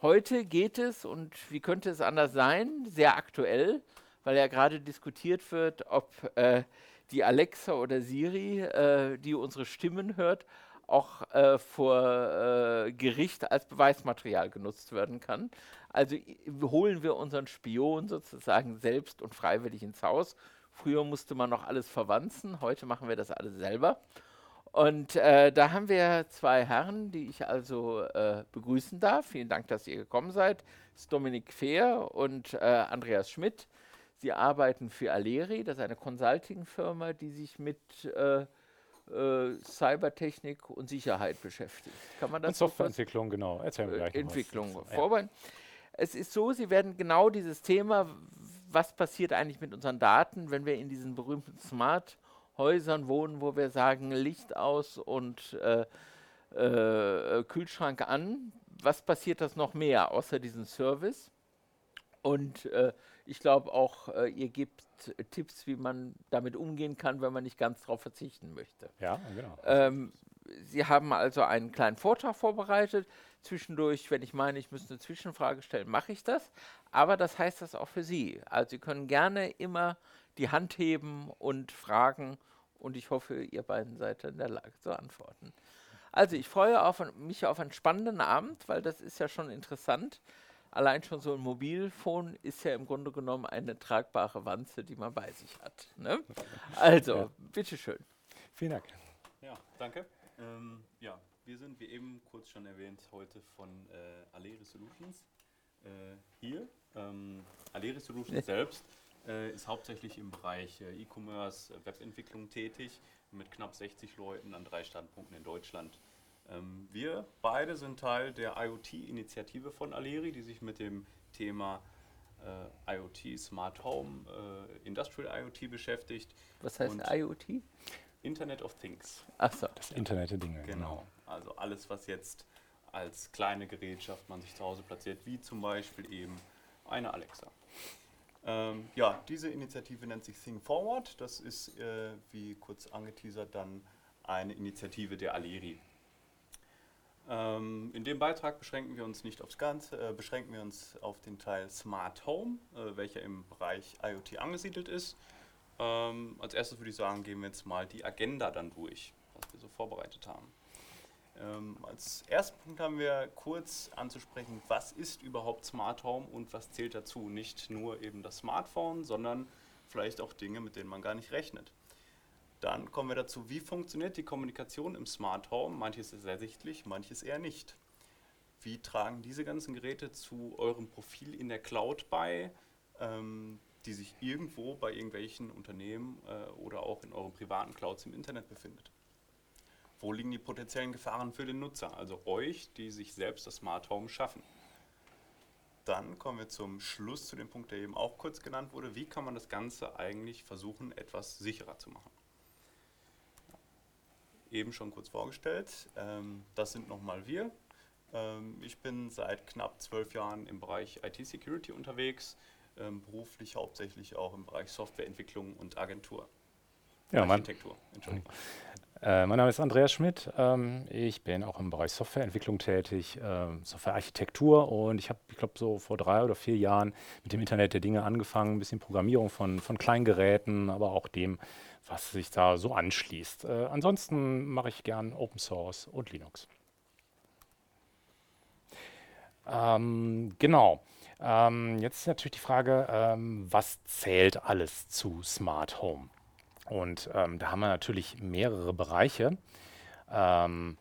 Heute geht es, und wie könnte es anders sein, sehr aktuell, weil ja gerade diskutiert wird, ob äh, die Alexa oder Siri, äh, die unsere Stimmen hört, auch äh, vor äh, Gericht als Beweismaterial genutzt werden kann. Also holen wir unseren Spion sozusagen selbst und freiwillig ins Haus. Früher musste man noch alles verwanzen, heute machen wir das alles selber. Und äh, da haben wir zwei Herren, die ich also äh, begrüßen darf. Vielen Dank, dass ihr gekommen seid. Das ist Dominik Fehr und äh, Andreas Schmidt. Sie arbeiten für Aleri, das ist eine Consulting-Firma, die sich mit äh, äh, Cybertechnik und Sicherheit beschäftigt. Kann man das? Und Softwareentwicklung, genau. Erzählen wir gleich Entwicklung was. vorbereiten. Ja. Es ist so, Sie werden genau dieses Thema, was passiert eigentlich mit unseren Daten, wenn wir in diesen berühmten Smart Häusern wohnen, wo wir sagen, Licht aus und äh, äh, Kühlschrank an. Was passiert das noch mehr außer diesem Service? Und äh, ich glaube auch, äh, ihr gebt Tipps, wie man damit umgehen kann, wenn man nicht ganz darauf verzichten möchte. Ja, genau. Ähm, Sie haben also einen kleinen Vortrag vorbereitet. Zwischendurch, wenn ich meine, ich müsste eine Zwischenfrage stellen, mache ich das. Aber das heißt das auch für Sie. Also Sie können gerne immer die Hand heben und fragen. Und ich hoffe, ihr beiden seid in der Lage zu antworten. Also ich freue auf, mich auf einen spannenden Abend, weil das ist ja schon interessant. Allein schon so ein Mobilfon ist ja im Grunde genommen eine tragbare Wanze, die man bei sich hat. Ne? Also, ja. bitteschön. Vielen Dank. Ja, danke. Ähm, ja, wir sind, wie eben kurz schon erwähnt, heute von äh, Aleri Solutions äh, hier. Ähm, Aleri Solutions selbst äh, ist hauptsächlich im Bereich äh, E-Commerce, äh, Webentwicklung tätig, mit knapp 60 Leuten an drei Standpunkten in Deutschland. Ähm, wir beide sind Teil der IoT-Initiative von Aleri, die sich mit dem Thema äh, IoT, Smart Home, äh, Industrial IoT beschäftigt. Was heißt IoT? Internet of Things. Achso. Das Internet der Dinge. Genau. genau. Also alles, was jetzt als kleine Gerätschaft man sich zu Hause platziert, wie zum Beispiel eben eine Alexa. Ähm, ja, diese Initiative nennt sich Think Forward. Das ist, äh, wie kurz angeteasert, dann eine Initiative der Aleri. Ähm, in dem Beitrag beschränken wir uns nicht aufs Ganze, äh, beschränken wir uns auf den Teil Smart Home, äh, welcher im Bereich IoT angesiedelt ist. Ähm, als erstes würde ich sagen, gehen wir jetzt mal die Agenda dann durch, was wir so vorbereitet haben. Ähm, als ersten Punkt haben wir kurz anzusprechen, was ist überhaupt Smart Home und was zählt dazu? Nicht nur eben das Smartphone, sondern vielleicht auch Dinge, mit denen man gar nicht rechnet. Dann kommen wir dazu, wie funktioniert die Kommunikation im Smart Home? Manches ist ersichtlich, manches eher nicht. Wie tragen diese ganzen Geräte zu eurem Profil in der Cloud bei, ähm, die sich irgendwo bei irgendwelchen Unternehmen äh, oder auch in euren privaten Clouds im Internet befindet? Wo liegen die potenziellen Gefahren für den Nutzer, also euch, die sich selbst das Smart Home schaffen? Dann kommen wir zum Schluss zu dem Punkt, der eben auch kurz genannt wurde. Wie kann man das Ganze eigentlich versuchen, etwas sicherer zu machen? eben schon kurz vorgestellt. Ähm, das sind nochmal wir. Ähm, ich bin seit knapp zwölf Jahren im Bereich IT-Security unterwegs, ähm, beruflich hauptsächlich auch im Bereich Softwareentwicklung und Agentur. Ja, Architektur, Entschuldigung. Äh, mein Name ist Andreas Schmidt. Ähm, ich bin auch im Bereich Softwareentwicklung tätig, äh, Softwarearchitektur und ich habe, ich glaube, so vor drei oder vier Jahren mit dem Internet der Dinge angefangen, ein bisschen Programmierung von, von Kleingeräten, aber auch dem, was sich da so anschließt. Äh, ansonsten mache ich gern Open Source und Linux. Ähm, genau. Ähm, jetzt ist natürlich die Frage, ähm, was zählt alles zu Smart Home? Und ähm, da haben wir natürlich mehrere Bereiche. Ähm,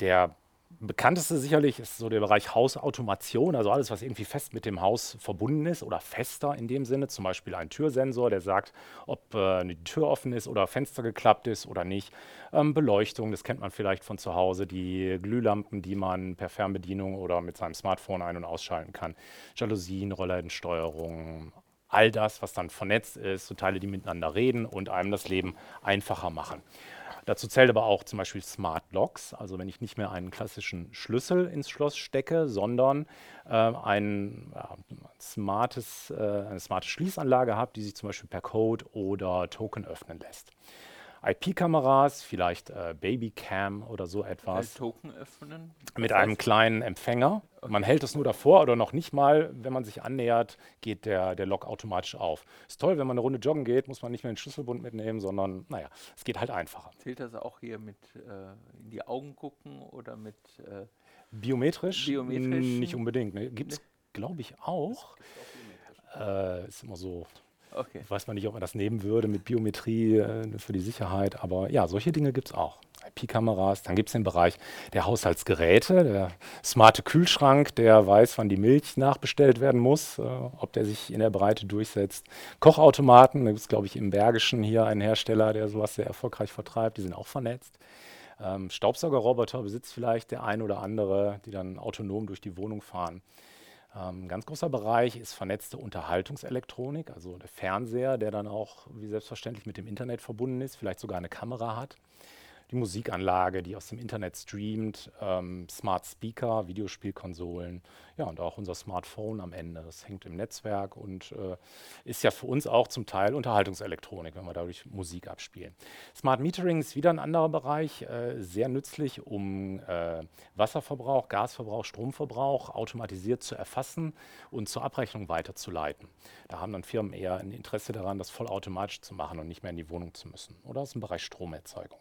der bekannteste sicherlich ist so der Bereich Hausautomation, also alles, was irgendwie fest mit dem Haus verbunden ist oder fester in dem Sinne. Zum Beispiel ein Türsensor, der sagt, ob äh, eine Tür offen ist oder Fenster geklappt ist oder nicht. Ähm, Beleuchtung, das kennt man vielleicht von zu Hause, die Glühlampen, die man per Fernbedienung oder mit seinem Smartphone ein- und ausschalten kann. Jalousien, Rollladensteuerung, all das, was dann vernetzt ist, so Teile, die miteinander reden und einem das Leben einfacher machen. Dazu zählt aber auch zum Beispiel Smart Locks, also wenn ich nicht mehr einen klassischen Schlüssel ins Schloss stecke, sondern äh, ein, ja, smartes, äh, eine smarte Schließanlage habe, die sich zum Beispiel per Code oder Token öffnen lässt. IP-Kameras, vielleicht äh, Babycam oder so etwas. Token öffnen. Mit Das einem kleinen Empfänger. Man hält es nur davor oder noch nicht mal, wenn man sich annähert, geht der, der Lock automatisch auf. Ist toll, wenn man eine Runde joggen geht, muss man nicht mehr den Schlüsselbund mitnehmen, sondern naja, es geht halt einfacher. Zählt das auch hier mit äh, in die Augen gucken oder mit äh, Biometrisch? Biometrisch? Nicht unbedingt. Ne? Gibt es, glaube ich, auch. Äh, ist immer so, okay. weiß man nicht, ob man das nehmen würde mit Biometrie äh, für die Sicherheit, aber ja, solche Dinge gibt es auch. IP-Kameras, dann gibt es den Bereich der Haushaltsgeräte, der smarte Kühlschrank, der weiß, wann die Milch nachbestellt werden muss, äh, ob der sich in der Breite durchsetzt. Kochautomaten, da gibt es, glaube ich, im Bergischen hier einen Hersteller, der sowas sehr erfolgreich vertreibt, die sind auch vernetzt. Ähm, Staubsaugerroboter besitzt vielleicht der ein oder andere, die dann autonom durch die Wohnung fahren. Ähm, ein ganz großer Bereich ist vernetzte Unterhaltungselektronik, also der Fernseher, der dann auch wie selbstverständlich mit dem Internet verbunden ist, vielleicht sogar eine Kamera hat. Die Musikanlage, die aus dem Internet streamt, ähm, Smart Speaker, Videospielkonsolen, ja und auch unser Smartphone am Ende. Das hängt im Netzwerk und äh, ist ja für uns auch zum Teil Unterhaltungselektronik, wenn wir dadurch Musik abspielen. Smart Metering ist wieder ein anderer Bereich, äh, sehr nützlich, um äh, Wasserverbrauch, Gasverbrauch, Stromverbrauch automatisiert zu erfassen und zur Abrechnung weiterzuleiten. Da haben dann Firmen eher ein Interesse daran, das vollautomatisch zu machen und nicht mehr in die Wohnung zu müssen. Oder aus dem Bereich Stromerzeugung.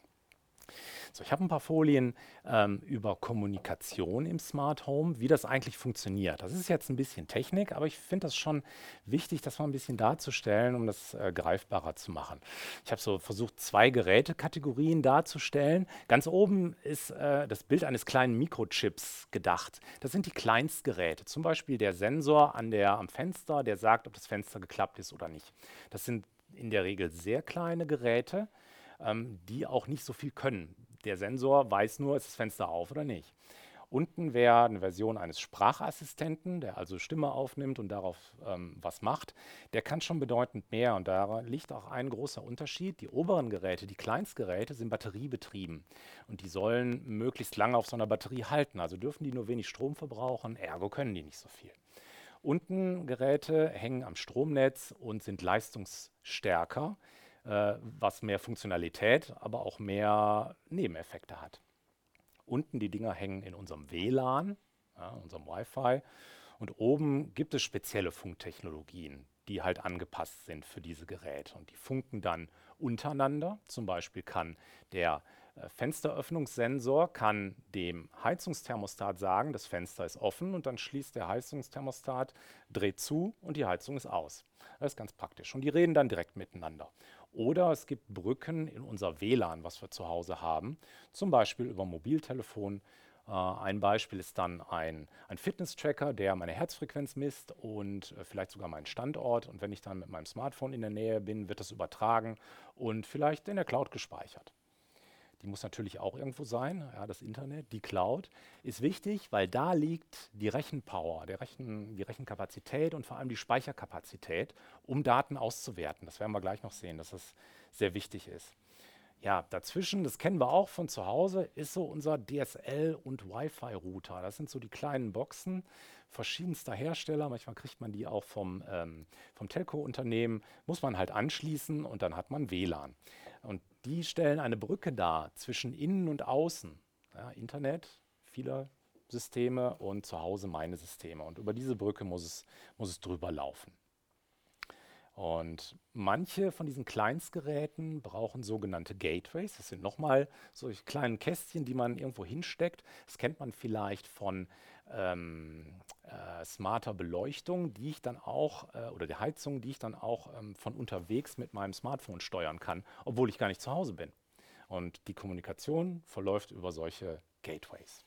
So, ich habe ein paar Folien ähm, über Kommunikation im Smart Home, wie das eigentlich funktioniert. Das ist jetzt ein bisschen Technik, aber ich finde das schon wichtig, das mal ein bisschen darzustellen, um das äh, greifbarer zu machen. Ich habe so versucht, zwei Gerätekategorien darzustellen. Ganz oben ist äh, das Bild eines kleinen Mikrochips gedacht. Das sind die Kleinstgeräte, zum Beispiel der Sensor an der, am Fenster, der sagt, ob das Fenster geklappt ist oder nicht. Das sind in der Regel sehr kleine Geräte ähm, die auch nicht so viel können. Der Sensor weiß nur, ist das Fenster auf oder nicht. Unten wäre eine Version eines Sprachassistenten, der also Stimme aufnimmt und darauf ähm, was macht. Der kann schon bedeutend mehr und da liegt auch ein großer Unterschied. Die oberen Geräte, die Kleinstgeräte, sind batteriebetrieben und die sollen möglichst lange auf so einer Batterie halten. Also dürfen die nur wenig Strom verbrauchen, ergo können die nicht so viel. Unten Geräte hängen am Stromnetz und sind leistungsstärker äh, was mehr Funktionalität, aber auch mehr Nebeneffekte hat. Unten die Dinger hängen in unserem WLAN, ja, unserem Wi-Fi. Und oben gibt es spezielle Funktechnologien, die halt angepasst sind für diese Geräte. Und die funken dann untereinander. Zum Beispiel kann der äh, Fensteröffnungssensor kann dem Heizungsthermostat sagen, das Fenster ist offen und dann schließt der Heizungsthermostat, dreht zu und die Heizung ist aus. Das ist ganz praktisch. Und die reden dann direkt miteinander. Oder es gibt Brücken in unser WLAN, was wir zu Hause haben, zum Beispiel über Mobiltelefon. Äh, ein Beispiel ist dann ein, ein Fitness-Tracker, der meine Herzfrequenz misst und äh, vielleicht sogar meinen Standort. Und wenn ich dann mit meinem Smartphone in der Nähe bin, wird das übertragen und vielleicht in der Cloud gespeichert. Die muss natürlich auch irgendwo sein. Ja, das Internet, die Cloud ist wichtig, weil da liegt die Rechenpower, Rechen, die Rechenkapazität und vor allem die Speicherkapazität, um Daten auszuwerten. Das werden wir gleich noch sehen, dass das sehr wichtig ist. Ja, dazwischen, das kennen wir auch von zu Hause, ist so unser DSL- und Wi-Fi-Router. Das sind so die kleinen Boxen verschiedenster Hersteller. Manchmal kriegt man die auch vom, ähm, vom Telco-Unternehmen, muss man halt anschließen und dann hat man WLAN. Die stellen eine Brücke dar zwischen innen und außen. Ja, Internet, viele Systeme und zu Hause meine Systeme. Und über diese Brücke muss es, muss es drüber laufen. Und manche von diesen Kleinstgeräten brauchen sogenannte Gateways. Das sind nochmal solche kleinen Kästchen, die man irgendwo hinsteckt. Das kennt man vielleicht von ähm, äh, smarter Beleuchtung, die ich dann auch, äh, oder der Heizung, die ich dann auch ähm, von unterwegs mit meinem Smartphone steuern kann, obwohl ich gar nicht zu Hause bin. Und die Kommunikation verläuft über solche Gateways.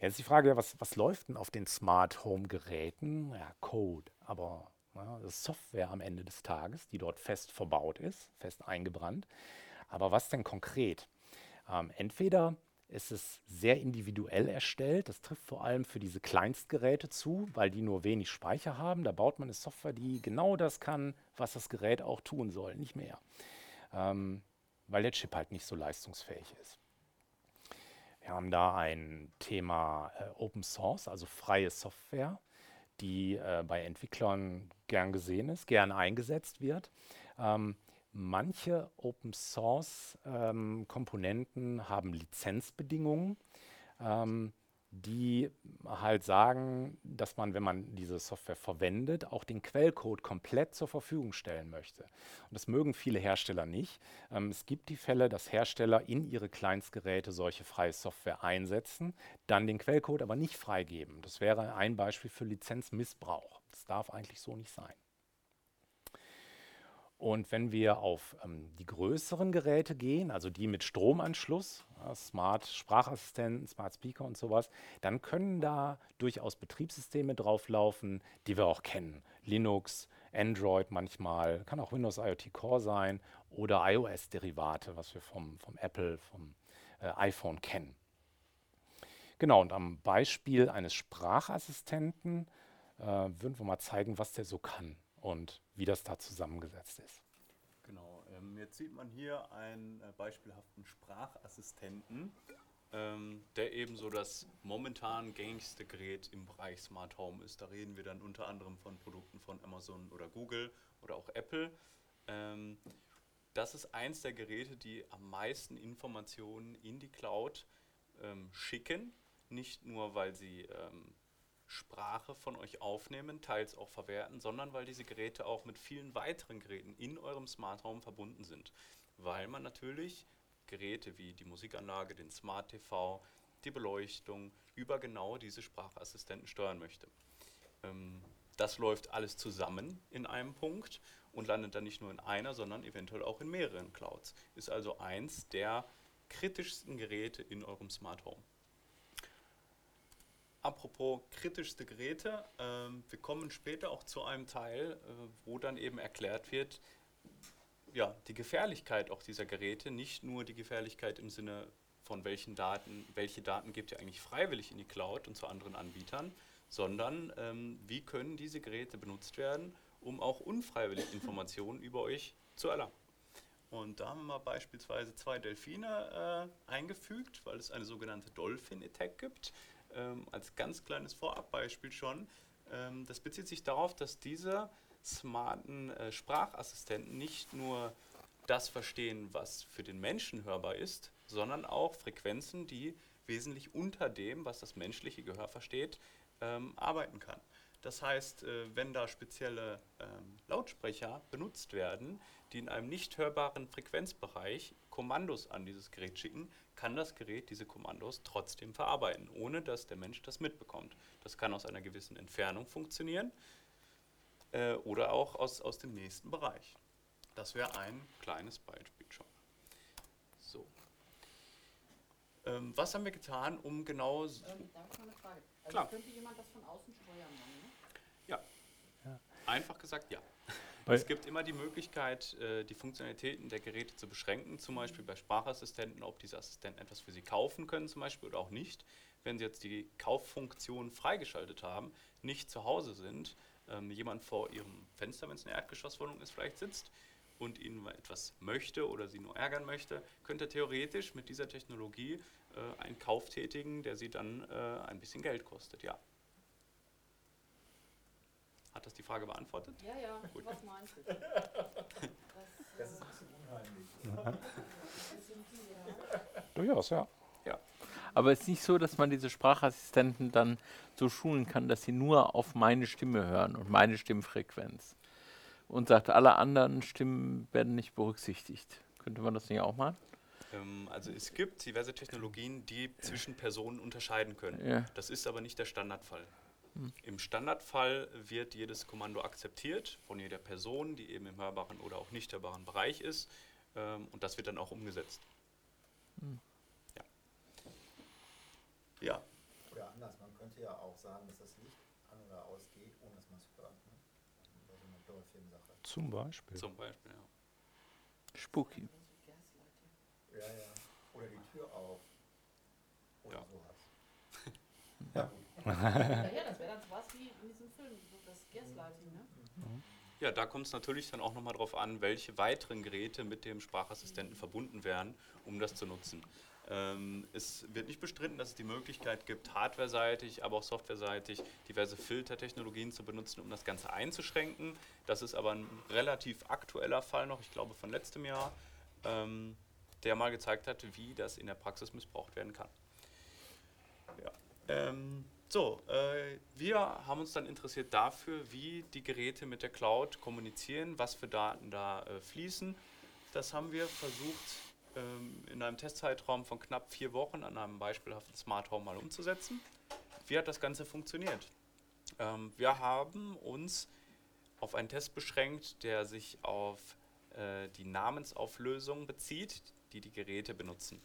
Jetzt ist die Frage, was, was läuft denn auf den Smart Home Geräten? Ja, Code, aber ja, das ist Software am Ende des Tages, die dort fest verbaut ist, fest eingebrannt. Aber was denn konkret? Ähm, entweder ist es sehr individuell erstellt, das trifft vor allem für diese Kleinstgeräte zu, weil die nur wenig Speicher haben. Da baut man eine Software, die genau das kann, was das Gerät auch tun soll, nicht mehr. Ähm, weil der Chip halt nicht so leistungsfähig ist. Wir haben da ein Thema äh, Open Source, also freie Software, die äh, bei Entwicklern gern gesehen ist, gern eingesetzt wird. Ähm, manche Open Source ähm, Komponenten haben Lizenzbedingungen. Ähm, die halt sagen, dass man, wenn man diese Software verwendet, auch den Quellcode komplett zur Verfügung stellen möchte. Und das mögen viele Hersteller nicht. Ähm, es gibt die Fälle, dass Hersteller in ihre Kleinstgeräte solche freie Software einsetzen, dann den Quellcode aber nicht freigeben. Das wäre ein Beispiel für Lizenzmissbrauch. Das darf eigentlich so nicht sein. Und wenn wir auf ähm, die größeren Geräte gehen, also die mit Stromanschluss, ja, Smart Sprachassistenten, Smart Speaker und sowas, dann können da durchaus Betriebssysteme drauflaufen, die wir auch kennen. Linux, Android manchmal, kann auch Windows IoT Core sein oder iOS-Derivate, was wir vom, vom Apple, vom äh, iPhone kennen. Genau, und am Beispiel eines Sprachassistenten äh, würden wir mal zeigen, was der so kann und wie das da zusammengesetzt ist. Genau, ähm, jetzt sieht man hier einen äh, beispielhaften Sprachassistenten, ähm, der eben so das momentan gängigste Gerät im Bereich Smart Home ist. Da reden wir dann unter anderem von Produkten von Amazon oder Google oder auch Apple. Ähm, das ist eins der Geräte, die am meisten Informationen in die Cloud ähm, schicken. Nicht nur, weil sie ähm, Sprache von euch aufnehmen, teils auch verwerten, sondern weil diese Geräte auch mit vielen weiteren Geräten in eurem Smart Home verbunden sind. Weil man natürlich Geräte wie die Musikanlage, den Smart TV, die Beleuchtung über genau diese Sprachassistenten steuern möchte. Ähm, das läuft alles zusammen in einem Punkt und landet dann nicht nur in einer, sondern eventuell auch in mehreren Clouds. Ist also eins der kritischsten Geräte in eurem Smart Home. Apropos kritischste Geräte, ähm, wir kommen später auch zu einem Teil, äh, wo dann eben erklärt wird, ja, die Gefährlichkeit auch dieser Geräte, nicht nur die Gefährlichkeit im Sinne von welchen Daten, welche Daten gibt ihr eigentlich freiwillig in die Cloud und zu anderen Anbietern, sondern ähm, wie können diese Geräte benutzt werden, um auch unfreiwillig Informationen über euch zu erlangen. Und da haben wir beispielsweise zwei Delfine äh, eingefügt, weil es eine sogenannte Dolphin Attack gibt ähm, als ganz kleines Vorabbeispiel schon. Ähm, das bezieht sich darauf, dass diese smarten äh, Sprachassistenten nicht nur das verstehen, was für den Menschen hörbar ist, sondern auch Frequenzen, die wesentlich unter dem, was das menschliche Gehör versteht, ähm, arbeiten kann. Das heißt, äh, wenn da spezielle ähm, Lautsprecher benutzt werden, die in einem nicht hörbaren Frequenzbereich Kommandos an dieses Gerät schicken, kann das Gerät diese Kommandos trotzdem verarbeiten, ohne dass der Mensch das mitbekommt. Das kann aus einer gewissen Entfernung funktionieren äh, oder auch aus, aus dem nächsten Bereich. Das wäre ein kleines Beispiel schon. So. Ähm, was haben wir getan, um genau. Ähm, darf ich mal eine Frage? Also Klar. könnte jemand das von außen steuern? Ne? Ja. ja. Einfach gesagt, ja. Es gibt immer die Möglichkeit, äh, die Funktionalitäten der Geräte zu beschränken, zum Beispiel bei Sprachassistenten, ob diese Assistenten etwas für sie kaufen können, zum Beispiel oder auch nicht. Wenn sie jetzt die Kauffunktion freigeschaltet haben, nicht zu Hause sind, ähm, jemand vor ihrem Fenster, wenn es eine Erdgeschosswohnung ist, vielleicht sitzt und ihnen etwas möchte oder sie nur ärgern möchte, könnte theoretisch mit dieser Technologie äh, einen Kauf tätigen, der sie dann äh, ein bisschen Geld kostet, ja. Hat das die Frage beantwortet? Ja, ja, Gut. was meinst du? Das ist ein bisschen unheimlich. Durchaus, ja. Aber es ist nicht so, dass man diese Sprachassistenten dann so schulen kann, dass sie nur auf meine Stimme hören und meine Stimmfrequenz. Und sagt, alle anderen Stimmen werden nicht berücksichtigt. Könnte man das nicht auch machen? Ähm, also es gibt diverse Technologien, die zwischen Personen unterscheiden können. Ja. Das ist aber nicht der Standardfall. Im Standardfall wird jedes Kommando akzeptiert von jeder Person, die eben im hörbaren oder auch nicht hörbaren Bereich ist. Ähm, und das wird dann auch umgesetzt. Ja. Ja, Oder anders, man könnte ja auch sagen, dass das Licht an oder ausgeht, ohne dass man es hört. Ne? Zum Beispiel. zum Beispiel. Ja. Spooky. Ja, ja. Oder die Tür auf. Oder Ja. sowas. Ja. Das wäre dann was wie in diesem Film, das Gaslighting, ne? Ja, da kommt es natürlich dann auch nochmal drauf an, welche weiteren Geräte mit dem Sprachassistenten verbunden werden, um das zu nutzen. Ähm, es wird nicht bestritten, dass es die Möglichkeit gibt, hardware-seitig, aber auch software-seitig diverse Filtertechnologien zu benutzen, um das Ganze einzuschränken. Das ist aber ein relativ aktueller Fall noch, ich glaube von letztem Jahr, ähm, der mal gezeigt hat, wie das in der Praxis missbraucht werden kann. Ja. Ähm, so, äh, wir haben uns dann interessiert dafür, wie die Geräte mit der Cloud kommunizieren, was für Daten da äh, fließen. Das haben wir versucht ähm, in einem Testzeitraum von knapp vier Wochen an einem beispielhaften Smart Home mal umzusetzen. Wie hat das Ganze funktioniert? Ähm, wir haben uns auf einen Test beschränkt, der sich auf äh, die Namensauflösung bezieht, die die Geräte benutzen.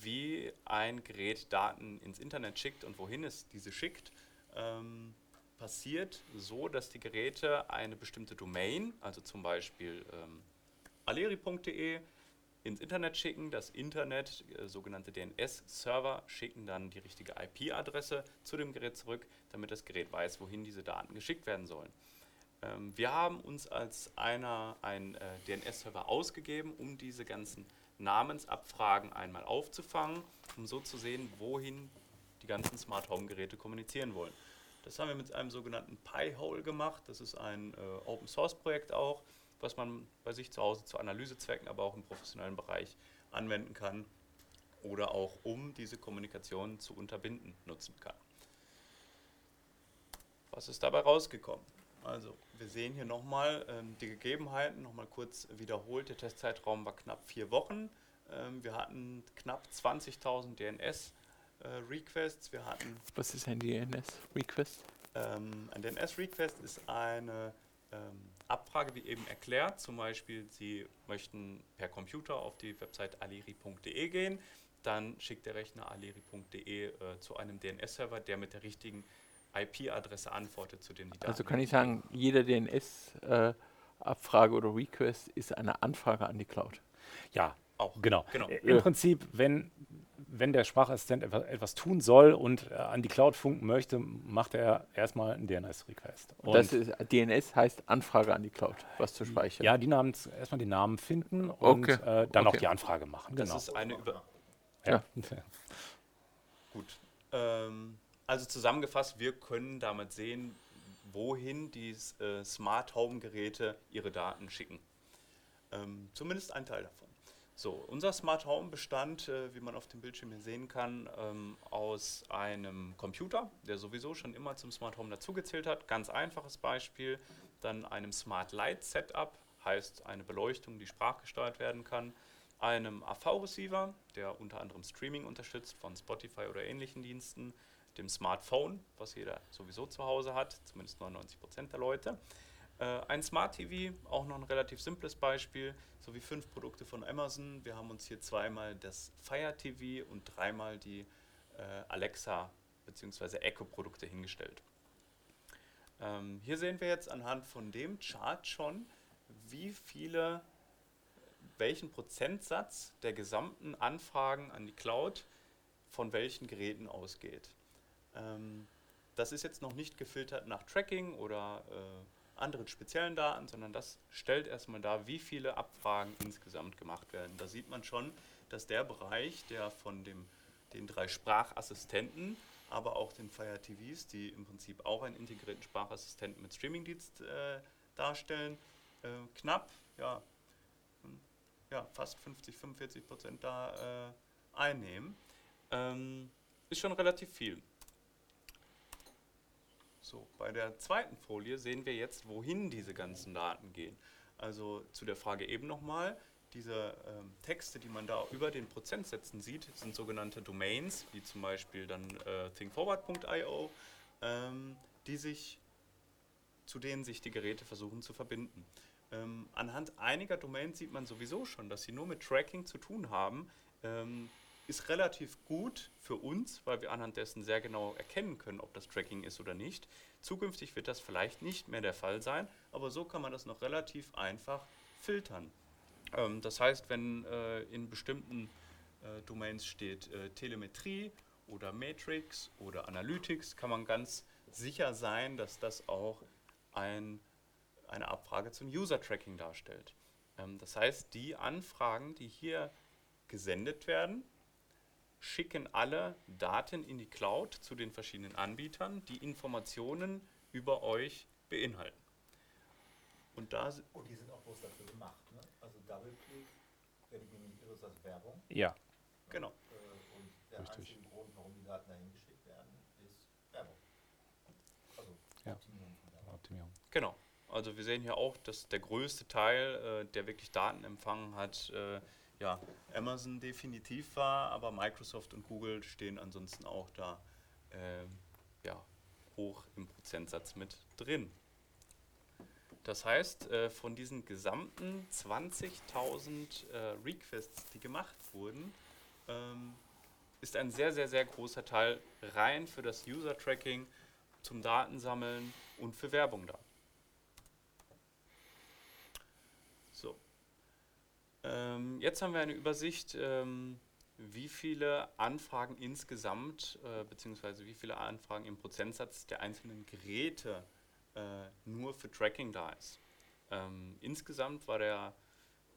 Wie ein Gerät Daten ins Internet schickt und wohin es diese schickt, ähm, passiert so, dass die Geräte eine bestimmte Domain, also zum Beispiel ähm, aleri.de, ins Internet schicken. Das Internet, äh, sogenannte DNS-Server, schicken dann die richtige IP-Adresse zu dem Gerät zurück, damit das Gerät weiß, wohin diese Daten geschickt werden sollen. Ähm, wir haben uns als einer einen äh, DNS-Server ausgegeben, um diese ganzen Namensabfragen einmal aufzufangen, um so zu sehen, wohin die ganzen Smart Home Geräte kommunizieren wollen. Das haben wir mit einem sogenannten Pi-Hole gemacht. Das ist ein äh, Open Source Projekt auch was man bei sich zu Hause zu Analysezwecken, aber auch im professionellen Bereich anwenden kann oder auch um diese Kommunikation zu unterbinden nutzen kann. Was ist dabei rausgekommen? Also wir sehen hier nochmal ähm, die Gegebenheiten, nochmal kurz wiederholt. Der Testzeitraum war knapp vier Wochen. Ähm, wir hatten knapp 20.000 DNS-Requests. Äh, wir hatten Was ist ein DNS-Request? Ähm, ein DNS-Request ist eine ähm, Abfrage, wie eben erklärt, zum Beispiel Sie möchten per Computer auf die Website aleri.de gehen, dann schickt der Rechner aleri.de äh, zu einem DNS-Server, der mit der richtigen IP-Adresse antwortet, zu dem die Daten. Also kann ich sagen, jede DNS-Abfrage äh, oder Request ist eine Anfrage an die Cloud. Ja, auch. Genau. genau. Im ja. Prinzip, wenn wenn der Sprachassistent etwas tun soll und äh, an die Cloud funken möchte, macht er erstmal einen DNS-Request. Das ist, DNS heißt Anfrage an die Cloud, was zu speichern. Ja, die Namen, erstmal die Namen finden und okay. äh, dann okay. auch die Anfrage machen. Das genau. ist eine Über. Ja. ja. Gut. Ähm, also zusammengefasst, wir können damit sehen, wohin die äh, Smart Home Geräte ihre Daten schicken. Ähm, zumindest ein Teil davon. So, unser Smart Home bestand, äh, wie man auf dem Bildschirm hier sehen kann, ähm, aus einem Computer, der sowieso schon immer zum Smart Home dazugezählt hat. Ganz einfaches Beispiel. Dann einem Smart Light Setup, heißt eine Beleuchtung, die sprachgesteuert werden kann. Einem AV-Receiver, der unter anderem Streaming unterstützt von Spotify oder ähnlichen Diensten. Dem Smartphone, was jeder sowieso zu Hause hat, zumindest 99 Prozent der Leute. Äh, ein Smart TV, auch noch ein relativ simples Beispiel, sowie fünf Produkte von Amazon. Wir haben uns hier zweimal das Fire TV und dreimal die äh, Alexa bzw. Echo-Produkte hingestellt. Ähm, hier sehen wir jetzt anhand von dem Chart schon, wie viele, welchen Prozentsatz der gesamten Anfragen an die Cloud von welchen Geräten ausgeht. Ähm, das ist jetzt noch nicht gefiltert nach Tracking oder äh, anderen speziellen Daten, sondern das stellt erstmal dar, wie viele Abfragen insgesamt gemacht werden. Da sieht man schon, dass der Bereich, der von dem, den drei Sprachassistenten, aber auch den Fire TVs, die im Prinzip auch einen integrierten Sprachassistenten mit Streamingdienst äh, darstellen, äh, knapp, ja, ja, fast 50, 45 Prozent da äh, einnehmen, ähm, ist schon relativ viel. So, bei der zweiten Folie sehen wir jetzt, wohin diese ganzen Daten gehen. Also zu der Frage eben nochmal, diese ähm, Texte, die man da über den Prozentsätzen sieht, sind sogenannte Domains, wie zum Beispiel dann äh, thinkforward.io, ähm, die sich, zu denen sich die Geräte versuchen zu verbinden. Ähm, anhand einiger Domains sieht man sowieso schon, dass sie nur mit Tracking zu tun haben. Ist relativ gut für uns, weil wir anhand dessen sehr genau erkennen können, ob das Tracking ist oder nicht. Zukünftig wird das vielleicht nicht mehr der Fall sein, aber so kann man das noch relativ einfach filtern. Ähm, das heißt, wenn äh, in bestimmten äh, Domains steht äh, Telemetrie oder Matrix oder Analytics, kann man ganz sicher sein, dass das auch ein, eine Abfrage zum User-Tracking darstellt. Ähm, das heißt, die Anfragen, die hier gesendet werden, schicken alle Daten in die Cloud zu den verschiedenen Anbietern, die Informationen über euch beinhalten. Und da Und die sind auch bloß dafür gemacht. Ne? Also Double-Click, wenn ich mich nicht irre, ist das Werbung. Ja, genau, Äh, und der Richtig. einzige Grund, warum die Daten dahin geschickt werden, ist Werbung. Also Ja. Optimierung von Werbung. Optimierung. genau. Also wir sehen hier auch, dass der größte Teil, äh, der wirklich Daten empfangen hat, äh, ja, Amazon definitiv war, aber Microsoft und Google stehen ansonsten auch da ähm, ja, hoch im Prozentsatz mit drin. Das heißt, äh, von diesen gesamten 20.000 äh, Requests, die gemacht wurden, ähm, ist ein sehr, sehr, sehr großer Teil rein für das User-Tracking, zum Datensammeln und für Werbung da. So. Ähm, jetzt haben wir eine Übersicht, ähm, wie viele Anfragen insgesamt, äh, beziehungsweise wie viele Anfragen im Prozentsatz der einzelnen Geräte äh, nur für Tracking da ist. Ähm, insgesamt war der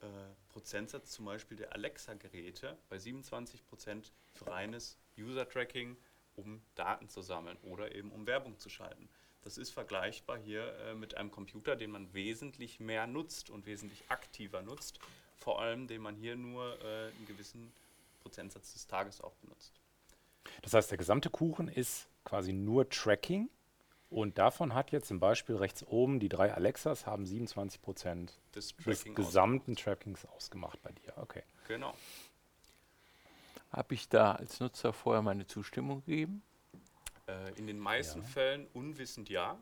äh, Prozentsatz zum Beispiel der Alexa-Geräte bei 27% für reines User-Tracking, um Daten zu sammeln oder eben um Werbung zu schalten. Das ist vergleichbar hier äh, mit einem Computer, den man wesentlich mehr nutzt und wesentlich aktiver nutzt, vor allem den man hier nur äh, einen gewissen Prozentsatz des Tages auch benutzt. Das heißt, der gesamte Kuchen ist quasi nur Tracking und davon hat jetzt im Beispiel rechts oben die drei Alexas haben 27 Prozent des Tracking gesamten Trackings ausgemacht bei dir. Okay. ausgemacht. Genau. Habe ich da als Nutzer vorher meine Zustimmung gegeben? Äh, in den meisten Ja. Fällen unwissend ja.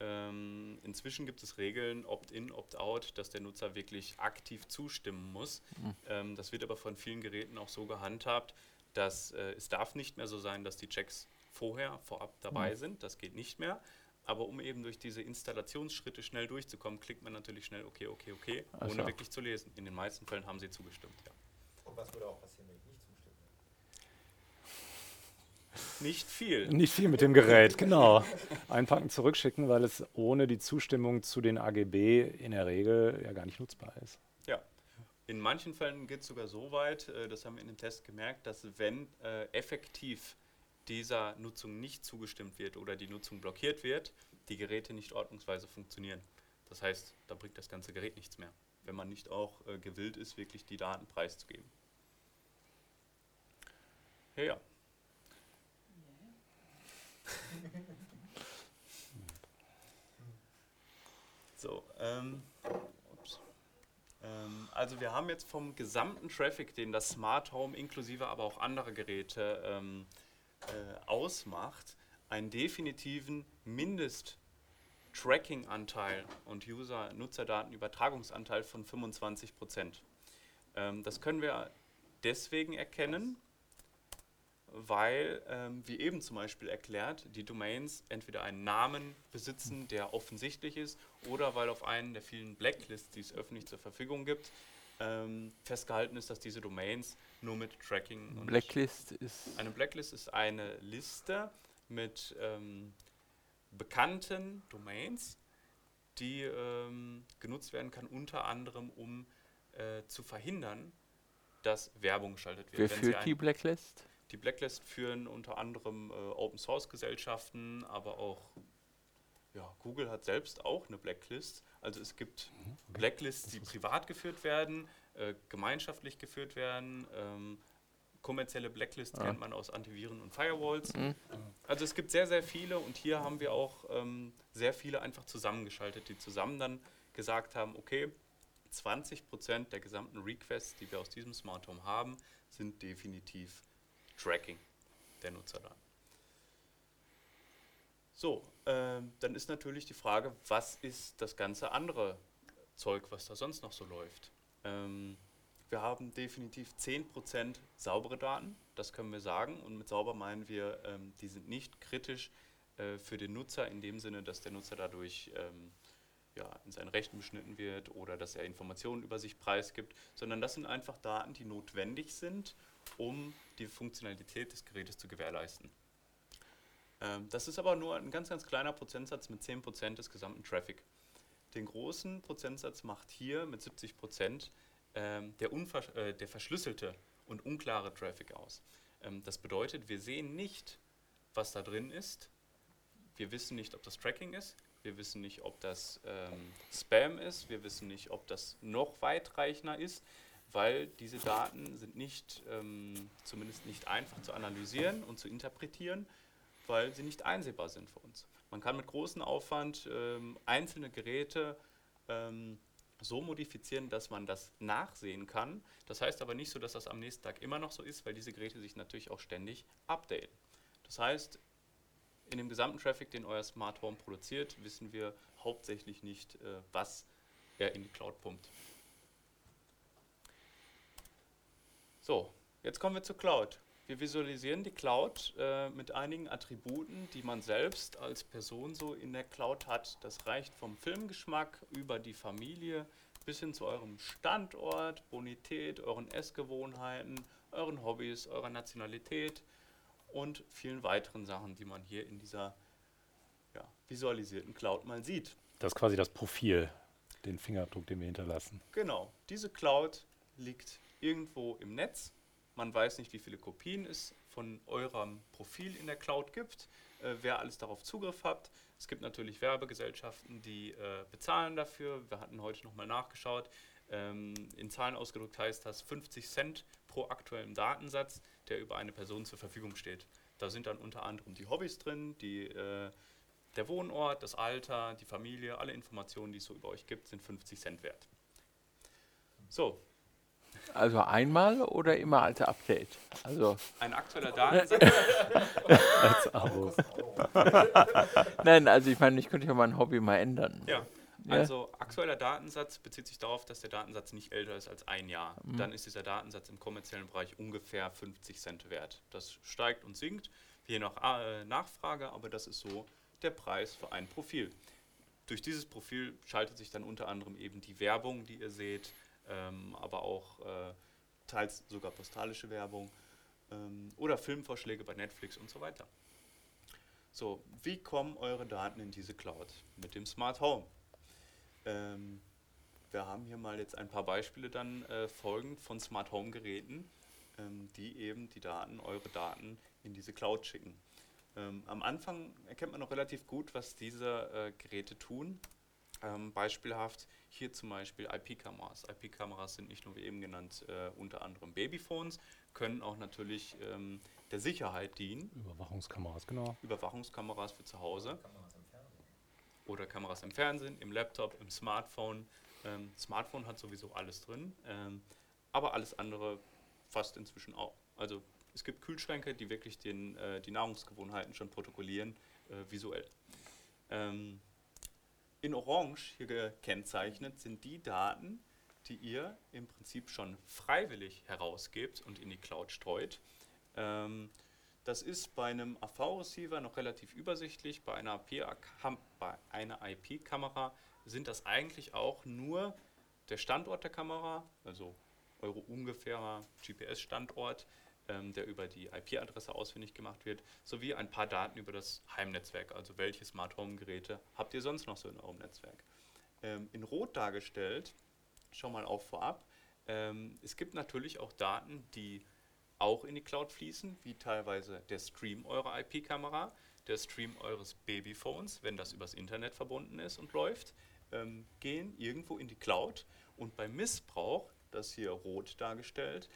Ähm, inzwischen gibt es Regeln, Opt-in, Opt-out, dass der Nutzer wirklich aktiv zustimmen muss. Ähm, das wird aber von vielen Geräten auch so gehandhabt, dass äh, es darf nicht mehr so sein, dass die Checks vorher, vorab dabei sind. Das geht nicht mehr. Aber um eben durch diese Installationsschritte schnell durchzukommen, klickt man natürlich schnell okay, okay, okay, Ach ohne wirklich zu lesen. In den meisten Fällen haben sie zugestimmt, ja. Und was würde auch passieren, wenn ich nicht zustimme? Nicht viel. Nicht viel mit dem Gerät, genau. Einpacken, zurückschicken, weil es ohne die Zustimmung zu den AGB in der Regel ja gar nicht nutzbar ist. Ja. In manchen Fällen geht es sogar so weit, äh, das haben wir in dem Test gemerkt, dass wenn äh, effektiv dieser Nutzung nicht zugestimmt wird oder die Nutzung blockiert wird, die Geräte nicht ordnungsweise funktionieren. Das heißt, da bringt das ganze Gerät nichts mehr, wenn man nicht auch äh, gewillt ist, wirklich die Daten preiszugeben. Ja, ja. So, ähm. Ähm, also wir haben jetzt vom gesamten Traffic, den das Smart Home inklusive aber auch andere Geräte ähm, äh, ausmacht, einen definitiven Mindest-Tracking-Anteil und User-Nutzerdatenübertragungsanteil von 25 Prozent. Ähm, das können wir deswegen erkennen, weil, ähm, wie eben zum Beispiel erklärt, die Domains entweder einen Namen besitzen, der offensichtlich ist, oder weil auf einen der vielen Blacklists, die es öffentlich zur Verfügung gibt, ähm, festgehalten ist, dass diese Domains nur mit Tracking und Blacklist ist. eine Blacklist ist eine Liste mit ähm, bekannten Domains, die ähm, genutzt werden kann, unter anderem, um äh, zu verhindern, dass Werbung geschaltet wird. Wer führt die Blacklist? Die Blacklist führen unter anderem äh, Open Source Gesellschaften, aber auch ja, Google hat selbst auch eine Blacklist. Also es gibt Blacklists, die privat geführt werden, äh, gemeinschaftlich geführt werden. Ähm, kommerzielle Blacklist kennt man aus Antiviren und Firewalls. Also es gibt sehr, sehr viele und hier haben wir auch ähm, sehr viele einfach zusammengeschaltet, die zusammen dann gesagt haben, okay, 20% der gesamten Requests, die wir aus diesem Smart Home haben, sind definitiv Tracking der Nutzerdaten. So, ähm, dann ist natürlich die Frage, was ist das ganze andere Zeug, was da sonst noch so läuft? Ähm, wir haben definitiv 10% saubere Daten, das können wir sagen. Und mit sauber meinen wir, ähm, die sind nicht kritisch äh, für den Nutzer in dem Sinne, dass der Nutzer dadurch ähm, ja, in seinen Rechten beschnitten wird oder dass er Informationen über sich preisgibt, sondern das sind einfach Daten, die notwendig sind, um die Funktionalität des Gerätes zu gewährleisten. Ähm, das ist aber nur ein ganz, ganz kleiner Prozentsatz mit 10% des gesamten Traffic. Den großen Prozentsatz macht hier mit 70% ähm, der, äh, der verschlüsselte und unklare Traffic aus. Ähm, das bedeutet, wir sehen nicht, was da drin ist. Wir wissen nicht, ob das Tracking ist. Wir wissen nicht, ob das ähm, Spam ist. Wir wissen nicht, ob das noch weitreichender ist, weil diese Daten sind nicht, ähm, zumindest nicht einfach zu analysieren und zu interpretieren, weil sie nicht einsehbar sind für uns. Man kann mit großem Aufwand ähm, einzelne Geräte ähm, so modifizieren, dass man das nachsehen kann. Das heißt aber nicht so, dass das am nächsten Tag immer noch so ist, weil diese Geräte sich natürlich auch ständig updaten. Das heißt, in dem gesamten Traffic, den euer Smart Home produziert, wissen wir hauptsächlich nicht, äh, was er in die Cloud pumpt. So, jetzt kommen wir zur Cloud. Wir visualisieren die Cloud äh, mit einigen Attributen, die man selbst als Person so in der Cloud hat. Das reicht vom Filmgeschmack über die Familie bis hin zu eurem Standort, Bonität, euren Essgewohnheiten, euren Hobbys, eurer Nationalität und vielen weiteren Sachen, die man hier in dieser ja, visualisierten Cloud mal sieht. Das ist quasi das Profil, den Fingerabdruck, den wir hinterlassen. Genau, diese Cloud liegt irgendwo im Netz man weiß nicht, wie viele Kopien es von eurem Profil in der Cloud gibt, äh, wer alles darauf Zugriff hat. Es gibt natürlich Werbegesellschaften, die äh, bezahlen dafür. Wir hatten heute nochmal nachgeschaut. Ähm, in Zahlen ausgedrückt heißt das 50 Cent pro aktuellem Datensatz, der über eine Person zur Verfügung steht. Da sind dann unter anderem die Hobbys drin, die, äh, der Wohnort, das Alter, die Familie, alle Informationen, die es so über euch gibt, sind 50 Cent wert. So, Also einmal oder immer als Update? Also ein aktueller Datensatz. Als Abo. nein, also ich meine, ich könnte ja mein Hobby mal ändern. Ja. Ja. Also aktueller Datensatz bezieht sich darauf, dass der Datensatz nicht älter ist als ein Jahr. Mhm. Dann ist dieser Datensatz im kommerziellen Bereich ungefähr 50 Cent wert. Das steigt und sinkt, je nach äh, Nachfrage, aber das ist so der Preis für ein Profil. Durch dieses Profil schaltet sich dann unter anderem eben die Werbung, die ihr seht, ähm, aber auch äh, teils sogar postalische Werbung ähm, oder Filmvorschläge bei Netflix und so weiter. So, wie kommen eure Daten in diese Cloud? Mit dem Smart Home. Ähm, wir haben hier mal jetzt ein paar Beispiele dann äh, folgend von Smart Home Geräten, ähm, die eben die Daten, eure Daten in diese Cloud schicken. Ähm, am Anfang erkennt man noch relativ gut, was diese äh, Geräte tun. Ähm, beispielhaft hier zum Beispiel IP-Kameras. IP-Kameras sind nicht nur wie eben genannt äh, unter anderem Babyphones, können auch natürlich ähm, der Sicherheit dienen. Überwachungskameras, genau. Überwachungskameras für zu Hause Kameras im Fernsehen. oder Kameras im Fernsehen, im Laptop, im Smartphone. Ähm, Smartphone hat sowieso alles drin, ähm, aber alles andere fast inzwischen auch. Also es gibt Kühlschränke, die wirklich den, äh, die Nahrungsgewohnheiten schon protokollieren, äh, visuell. Ähm, in Orange hier gekennzeichnet sind die Daten, die ihr im Prinzip schon freiwillig herausgebt und in die Cloud streut. Ähm, das ist bei einem AV-Receiver noch relativ übersichtlich. Bei einer IP-Kamera sind das eigentlich auch nur der Standort der Kamera, also eure ungefährer GPS-Standort, ähm, der über die IP-Adresse ausfindig gemacht wird, sowie ein paar Daten über das Heimnetzwerk, also welche Smart Home-Geräte habt ihr sonst noch so in eurem Netzwerk. Ähm, in Rot dargestellt, schau mal auf vorab, ähm, es gibt natürlich auch Daten, die auch in die Cloud fließen, wie teilweise der Stream eurer IP-Kamera, der Stream eures Babyphones, wenn das übers Internet verbunden ist und läuft, ähm, gehen irgendwo in die Cloud und beim Missbrauch, das hier rot dargestellt,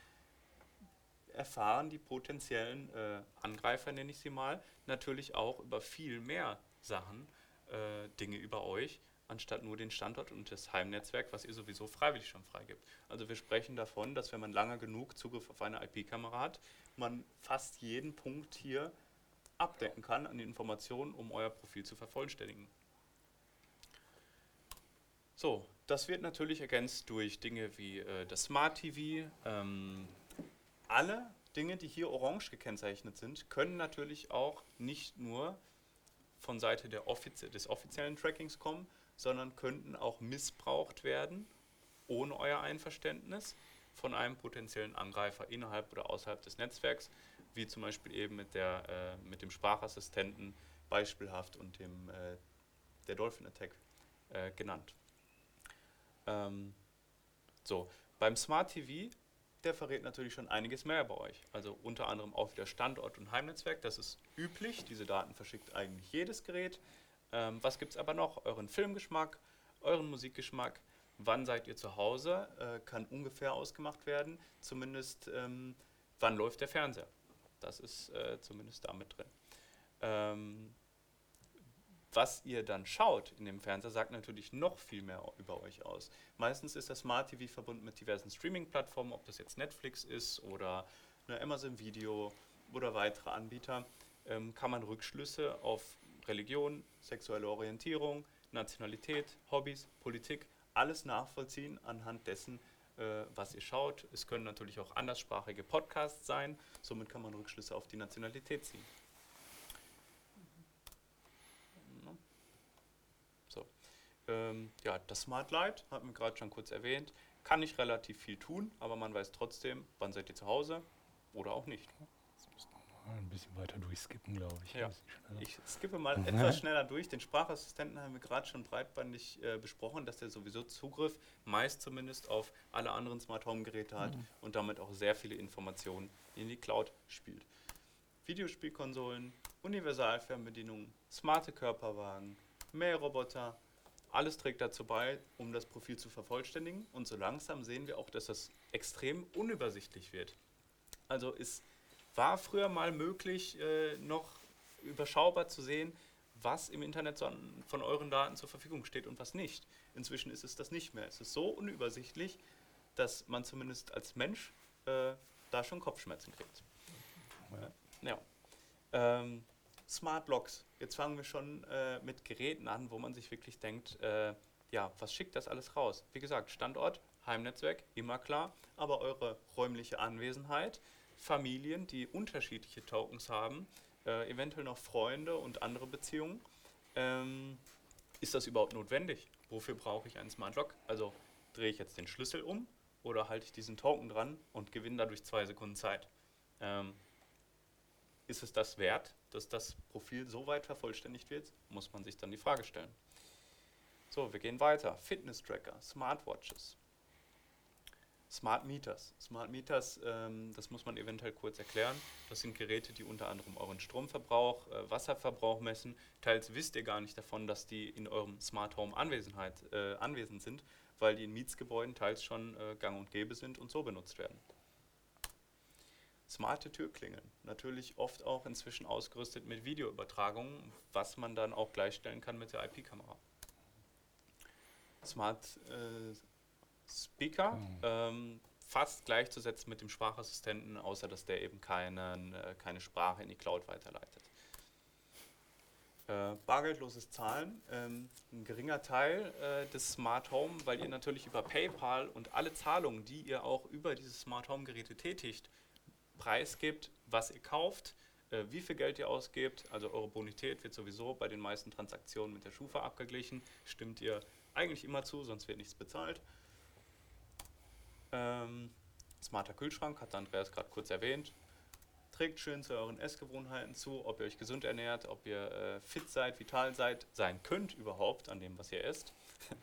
erfahren die potenziellen äh, Angreifer, nenne ich sie mal, natürlich auch über viel mehr Sachen, äh, Dinge über euch, anstatt nur den Standort und das Heimnetzwerk, was ihr sowieso freiwillig schon freigibt. Also wir sprechen davon, dass wenn man lange genug Zugriff auf eine IP-Kamera hat, man fast jeden Punkt hier abdecken kann an Informationen, um euer Profil zu vervollständigen. So, das wird natürlich ergänzt durch Dinge wie äh, das Smart TV. Ähm, alle Dinge, die hier orange gekennzeichnet sind, können natürlich auch nicht nur von Seite der offizie des offiziellen Trackings kommen, sondern könnten auch missbraucht werden, ohne euer Einverständnis, von einem potenziellen Angreifer innerhalb oder außerhalb des Netzwerks, wie zum Beispiel eben mit, der, äh, mit dem Sprachassistenten beispielhaft und dem, äh, der Dolphin Attack äh, genannt. Ähm, so, Beim Smart TV, der verrät natürlich schon einiges mehr über euch. Also unter anderem auch wieder Standort und Heimnetzwerk. Das ist üblich. Diese Daten verschickt eigentlich jedes Gerät. Ähm, was gibt es aber noch? Euren Filmgeschmack, euren Musikgeschmack. Wann seid ihr zu Hause? Äh, kann ungefähr ausgemacht werden. Zumindest ähm, wann läuft der Fernseher. Das ist äh, zumindest damit drin. Ähm, was ihr dann schaut in dem Fernseher, sagt natürlich noch viel mehr über euch aus. Meistens ist das Smart TV verbunden mit diversen Streaming-Plattformen, ob das jetzt Netflix ist oder eine Amazon Video oder weitere Anbieter, ähm, kann man Rückschlüsse auf Religion, sexuelle Orientierung, Nationalität, Hobbys, Politik, alles nachvollziehen anhand dessen, äh, was ihr schaut. Es können natürlich auch anderssprachige Podcasts sein, somit kann man Rückschlüsse auf die Nationalität ziehen. Ähm, ja, das Smart Light, hatten wir gerade schon kurz erwähnt, kann nicht relativ viel tun, aber man weiß trotzdem, wann seid ihr zu Hause oder auch nicht. Jetzt müssen wir mal ein bisschen weiter durchskippen, glaube ich. Ja. Ich skippe mal Mhm. etwas schneller durch. Den Sprachassistenten haben wir gerade schon breitbandig äh, besprochen, dass der sowieso Zugriff, meist zumindest, auf alle anderen Smart Home Geräte hat und damit auch sehr viele Informationen in die Cloud spielt. Videospielkonsolen, Universalfernbedienungen, smarte Körperwagen, Mähroboter, alles trägt dazu bei, um das Profil zu vervollständigen. Und so langsam sehen wir auch, dass das extrem unübersichtlich wird. Also es war früher mal möglich, äh, noch überschaubar zu sehen, was im Internet so an, von euren Daten zur Verfügung steht und was nicht. Inzwischen ist es das nicht mehr. Es ist so unübersichtlich, dass man zumindest als Mensch äh, da schon Kopfschmerzen kriegt. Ja. Ähm, Smart Locks. Jetzt fangen wir schon äh, mit Geräten an, wo man sich wirklich denkt, äh, ja, was schickt das alles raus? Wie gesagt, Standort, Heimnetzwerk, immer klar, aber eure räumliche Anwesenheit, Familien, die unterschiedliche Tokens haben, äh, eventuell noch Freunde und andere Beziehungen. Ähm, ist das überhaupt notwendig? Wofür brauche ich einen Smart Lock? Also drehe ich jetzt den Schlüssel um oder halte ich diesen Token dran und gewinne dadurch zwei Sekunden Zeit? Ähm, ist es das wert, dass das Profil so weit vervollständigt wird? Muss man sich dann die Frage stellen. So, wir gehen weiter. Fitness-Tracker, Smartwatches, Smart Meters. Smart Meters, ähm, das muss man eventuell kurz erklären. Das sind Geräte, die unter anderem euren Stromverbrauch, äh, Wasserverbrauch messen. Teils wisst ihr gar nicht davon, dass die in eurem Smart Home Anwesenheit, äh, anwesend sind, weil die in Mietsgebäuden teils schon äh, gang und gäbe sind und so benutzt werden. Smarte Türklingeln, natürlich oft auch inzwischen ausgerüstet mit Videoübertragungen, was man dann auch gleichstellen kann mit der IP-Kamera. Smart äh, Speaker, ähm, fast gleichzusetzen mit dem Sprachassistenten, außer dass der eben keinen, äh, keine Sprache in die Cloud weiterleitet. Äh, bargeldloses Zahlen, ähm, ein geringer Teil äh, des Smart Home, weil ihr natürlich über PayPal und alle Zahlungen, die ihr auch über diese Smart Home Geräte tätigt, preisgibt, was ihr kauft, äh, wie viel Geld ihr ausgebt. Also eure Bonität wird sowieso bei den meisten Transaktionen mit der Schufa abgeglichen. Stimmt ihr eigentlich immer zu, sonst wird nichts bezahlt. Ähm, smarter Kühlschrank, hat Andreas gerade kurz erwähnt. Trägt schön zu euren Essgewohnheiten zu, ob ihr euch gesund ernährt, ob ihr äh, fit seid, vital seid, sein könnt überhaupt an dem, was ihr esst.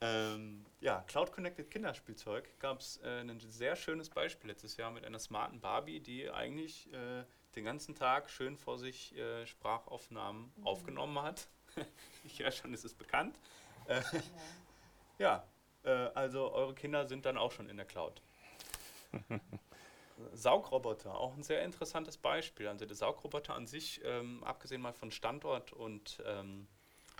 ähm, ja, Cloud Connected Kinderspielzeug gab es äh, ein sehr schönes Beispiel letztes Jahr mit einer smarten Barbie, die eigentlich äh, den ganzen Tag schön vor sich äh, Sprachaufnahmen aufgenommen hat. ich höre schon, es ist bekannt. Äh, ja, äh, also eure Kinder sind dann auch schon in der Cloud. Saugroboter, auch ein sehr interessantes Beispiel. Also der Saugroboter an sich, ähm, abgesehen mal von Standort und ähm,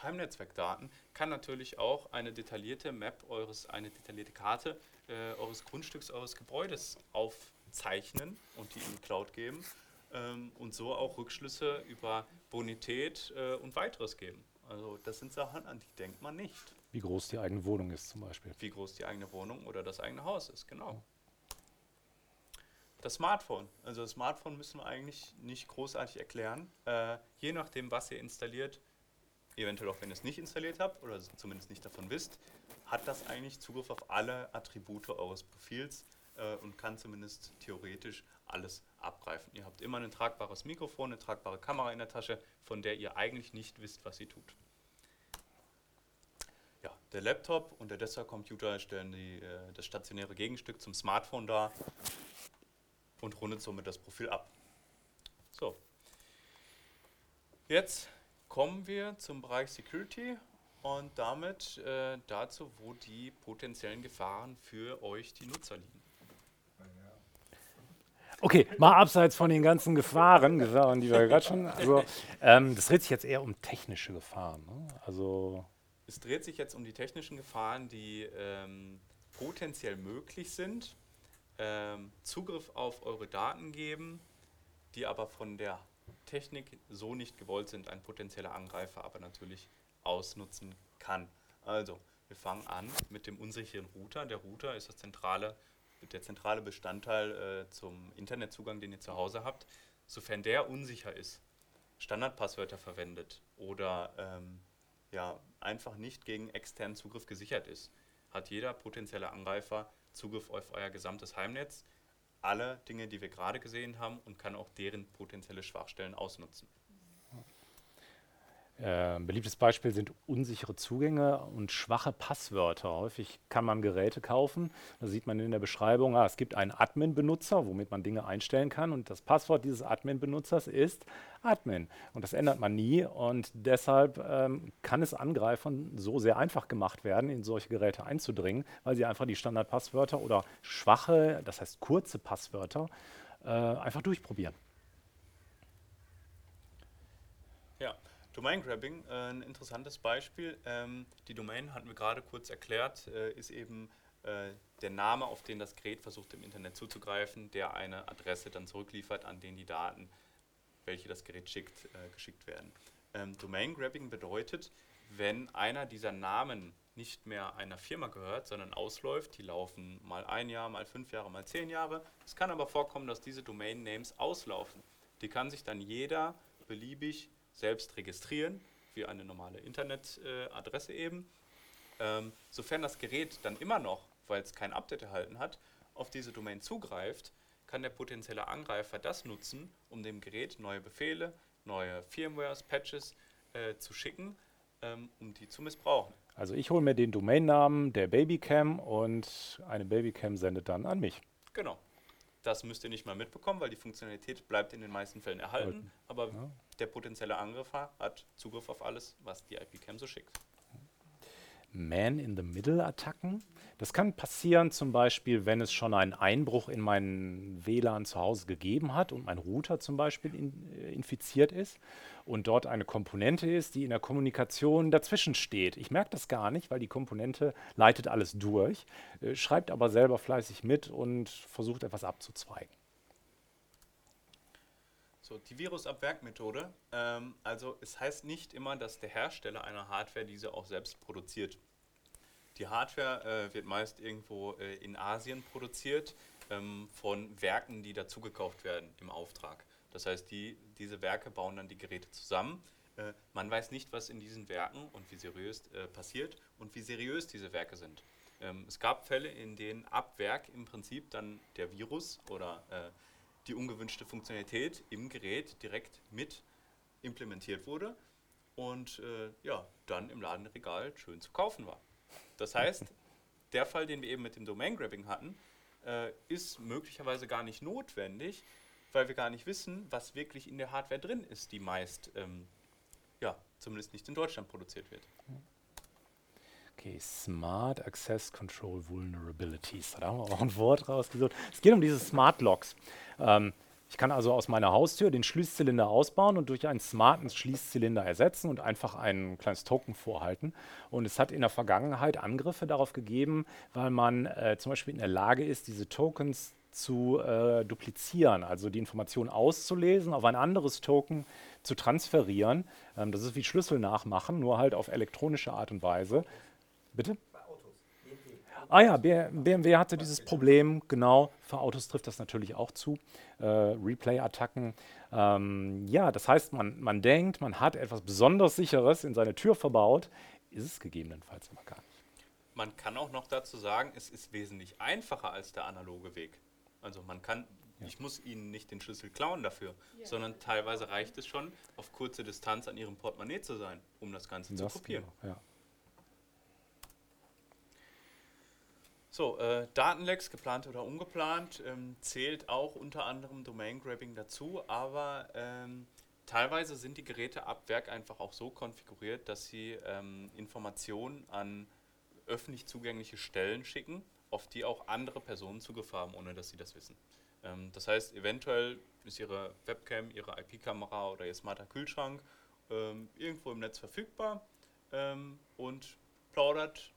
Heimnetzwerkdaten, kann natürlich auch eine detaillierte Map eures, eine detaillierte Karte äh, eures Grundstücks, eures Gebäudes aufzeichnen und die in die Cloud geben ähm, und so auch Rückschlüsse über Bonität äh, und weiteres geben. Also das sind Sachen, an die denkt man nicht Wie groß die eigene Wohnung ist zum Beispiel. wie groß die eigene Wohnung oder das eigene Haus ist, genau. Das Smartphone. Also das Smartphone müssen wir eigentlich nicht großartig erklären. Äh, je nachdem, was ihr installiert, eventuell auch wenn ihr es nicht installiert habt oder zumindest nicht davon wisst, hat das eigentlich Zugriff auf alle Attribute eures Profils äh, und kann zumindest theoretisch alles abgreifen. Ihr habt immer ein tragbares Mikrofon, eine tragbare Kamera in der Tasche, von der ihr eigentlich nicht wisst, was sie tut. Ja, Der Laptop und der Desktop-Computer stellen die, äh, das stationäre Gegenstück zum Smartphone dar und rundet somit das Profil ab. So. Jetzt kommen wir zum Bereich Security und damit äh, dazu, wo die potenziellen Gefahren für euch, die Nutzer, liegen. Okay, mal abseits von den ganzen Gefahren, Gefahren die wir gerade schon. Also, ähm, das dreht sich jetzt eher um technische Gefahren. Ne? Also, Es dreht sich jetzt um die technischen Gefahren, die ähm, potenziell möglich sind, ähm, Zugriff auf eure Daten geben, die aber von der Technik so nicht gewollt sind, ein potenzieller Angreifer aber natürlich ausnutzen kann. Also, wir fangen an mit dem unsicheren Router. Der Router ist das zentrale, der zentrale Bestandteil äh, zum Internetzugang, den ihr zu Hause habt. Sofern der unsicher ist, Standardpasswörter verwendet oder ähm, ja, einfach nicht gegen externen Zugriff gesichert ist, hat jeder potenzielle Angreifer Zugriff auf euer gesamtes Heimnetz, alle Dinge, die wir gerade gesehen haben und kann auch deren potenzielle Schwachstellen ausnutzen. Ein beliebtes Beispiel sind unsichere Zugänge und schwache Passwörter. Häufig kann man Geräte kaufen. Da sieht man in der Beschreibung, ah, es gibt einen Admin-Benutzer, womit man Dinge einstellen kann. Und das Passwort dieses Admin-Benutzers ist Admin. Und das ändert man nie. Und deshalb ähm, kann es Angreifern so sehr einfach gemacht werden, in solche Geräte einzudringen, weil sie einfach die Standardpasswörter oder schwache, das heißt kurze Passwörter, äh, einfach durchprobieren. Ja, Domain Grabbing, äh, ein interessantes Beispiel. Ähm, die Domain hatten wir gerade kurz erklärt, äh, ist eben äh, der Name, auf den das Gerät versucht im Internet zuzugreifen, der eine Adresse dann zurückliefert, an den die Daten, welche das Gerät schickt, äh, geschickt werden. Ähm, Domain Grabbing bedeutet, wenn einer dieser Namen nicht mehr einer Firma gehört, sondern ausläuft, die laufen mal ein Jahr, mal fünf Jahre, mal zehn Jahre. Es kann aber vorkommen, dass diese Domain Names auslaufen. Die kann sich dann jeder beliebig selbst registrieren, wie eine normale Internetadresse eben. Ähm, sofern das Gerät dann immer noch, weil es kein Update erhalten hat, auf diese Domain zugreift, kann der potenzielle Angreifer das nutzen, um dem Gerät neue Befehle, neue Firmwares, Patches äh, zu schicken, ähm, um die zu missbrauchen. Also ich hole mir den Domainnamen der Babycam und eine Babycam sendet dann an mich. Genau. Das müsst ihr nicht mal mitbekommen, weil die Funktionalität bleibt in den meisten Fällen erhalten. Aber Ja. Der potenzielle Angreifer hat Zugriff auf alles, was die IP-Cam so schickt. Man-in-the-Middle-Attacken. Das kann passieren zum Beispiel, wenn es schon einen Einbruch in meinen WLAN zu Hause gegeben hat und mein Router zum Beispiel in, äh, infiziert ist und dort eine Komponente ist, die in der Kommunikation dazwischen steht. Ich merke das gar nicht, weil die Komponente leitet alles durch, äh, schreibt aber selber fleißig mit und versucht etwas abzuzweigen. So, die Virusabwerkmethode. Ähm, also es heißt nicht immer, dass der Hersteller einer Hardware diese auch selbst produziert. Die Hardware äh, wird meist irgendwo äh, in Asien produziert ähm, von Werken, die dazugekauft werden im Auftrag. Das heißt, die, diese Werke bauen dann die Geräte zusammen. Äh, man weiß nicht, was in diesen Werken und wie seriös äh, passiert und wie seriös diese Werke sind. Ähm, es gab Fälle, in denen ab Werk im Prinzip dann der Virus oder äh, die ungewünschte Funktionalität im Gerät direkt mit implementiert wurde und äh, ja, dann im Ladenregal schön zu kaufen war. Das heißt, der Fall, den wir eben mit dem Domain Grabbing hatten, äh, ist möglicherweise gar nicht notwendig, weil wir gar nicht wissen, was wirklich in der Hardware drin ist, die meist, ähm, ja, zumindest nicht in Deutschland produziert wird. Okay, Smart Access Control Vulnerabilities. Da haben wir auch ein Wort rausgesucht. Es geht um diese Smart Locks. Ähm, ich kann also aus meiner Haustür den Schließzylinder ausbauen und durch einen smarten Schließzylinder ersetzen und einfach ein kleines Token vorhalten. Und es hat in der Vergangenheit Angriffe darauf gegeben, weil man äh, zum Beispiel in der Lage ist, diese Tokens zu äh, duplizieren, also die Information auszulesen, auf ein anderes Token zu transferieren. Ähm, das ist wie Schlüssel nachmachen, nur halt auf elektronische Art und Weise. Bitte? Bei Autos. BMW. Ah ja, BMW hatte dieses Problem, genau. Für Autos trifft das natürlich auch zu. Äh, Replay-Attacken. Ähm, ja, das heißt, man, man denkt, man hat etwas besonders Sicheres in seine Tür verbaut, ist es gegebenenfalls aber gar nicht. Man kann auch noch dazu sagen, es ist wesentlich einfacher als der analoge Weg. Also man kann, ich muss Ihnen nicht den Schlüssel klauen dafür, Ja. sondern teilweise reicht es schon, auf kurze Distanz an Ihrem Portemonnaie zu sein, um das Ganze zu Das kopieren. genau, ja. So, äh, Datenlecks, geplant oder ungeplant, ähm, zählt auch unter anderem Domain Grabbing dazu, aber ähm, teilweise sind die Geräte ab Werk einfach auch so konfiguriert, dass sie ähm, Informationen an öffentlich zugängliche Stellen schicken, auf die auch andere Personen Zugriff haben, ohne dass sie das wissen. Ähm, das heißt, eventuell ist Ihre Webcam, Ihre IP-Kamera oder Ihr smarter Kühlschrank ähm, irgendwo im Netz verfügbar ähm, und plaudert